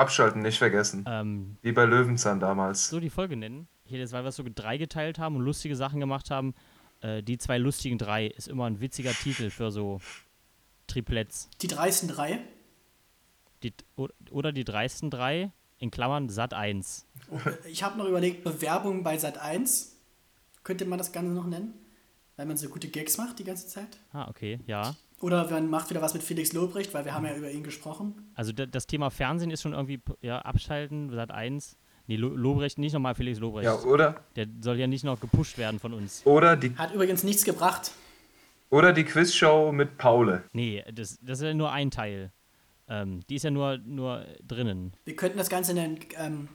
Abschalten nicht vergessen. Ähm, Wie bei Löwenzahn damals. so die Folge nennen. Hier, jetzt, weil wir es so dreigeteilt haben und lustige Sachen gemacht haben. Äh, die zwei lustigen drei ist immer ein witziger Titel für so Tripletts. Die dreisten drei. Die, oder die dreisten drei, in Klammern Sat 1. Ich habe noch überlegt, Bewerbung bei Sat 1. Könnte man das Ganze noch nennen? Weil man so gute Gags macht die ganze Zeit. Ah, okay, ja. Oder man macht wieder was mit Felix Lobrecht, weil wir haben ja über ihn gesprochen. Also da, das Thema Fernsehen ist schon irgendwie, ja, abschalten, Sat 1. Nee, Lo Lobrecht, nicht nochmal Felix Lobrecht. Ja, oder, Der soll ja nicht noch gepusht werden von uns. oder, die, Hat übrigens nichts gebracht. oder die Quizshow mit Paule. Nee, das, das ist ja nur ein Teil. Ähm, die ist ja nur, nur drinnen. Wir könnten das Ganze nennen ähm,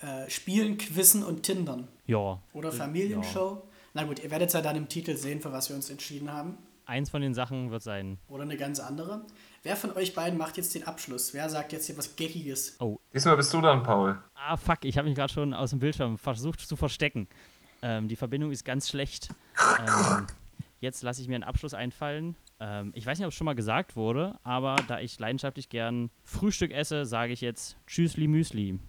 äh, Spielen, Quizzen und Tindern. Ja. Oder Familienshow. Na gut, ihr werdet ja dann im Titel sehen, für was wir uns entschieden haben. Eins von den Sachen wird sein. Oder eine ganz andere. Wer von euch beiden macht jetzt den Abschluss? Wer sagt jetzt hier was Geckiges? Diesmal bist du dran, Paul. Ah, fuck, ich habe mich gerade schon aus dem Bildschirm versucht zu verstecken. Ähm, die Verbindung ist ganz schlecht. Ähm, jetzt lasse ich mir einen Abschluss einfallen. Ähm, ich weiß nicht, ob es schon mal gesagt wurde, aber da ich leidenschaftlich gern Frühstück esse, sage ich jetzt Tschüssli Müsli.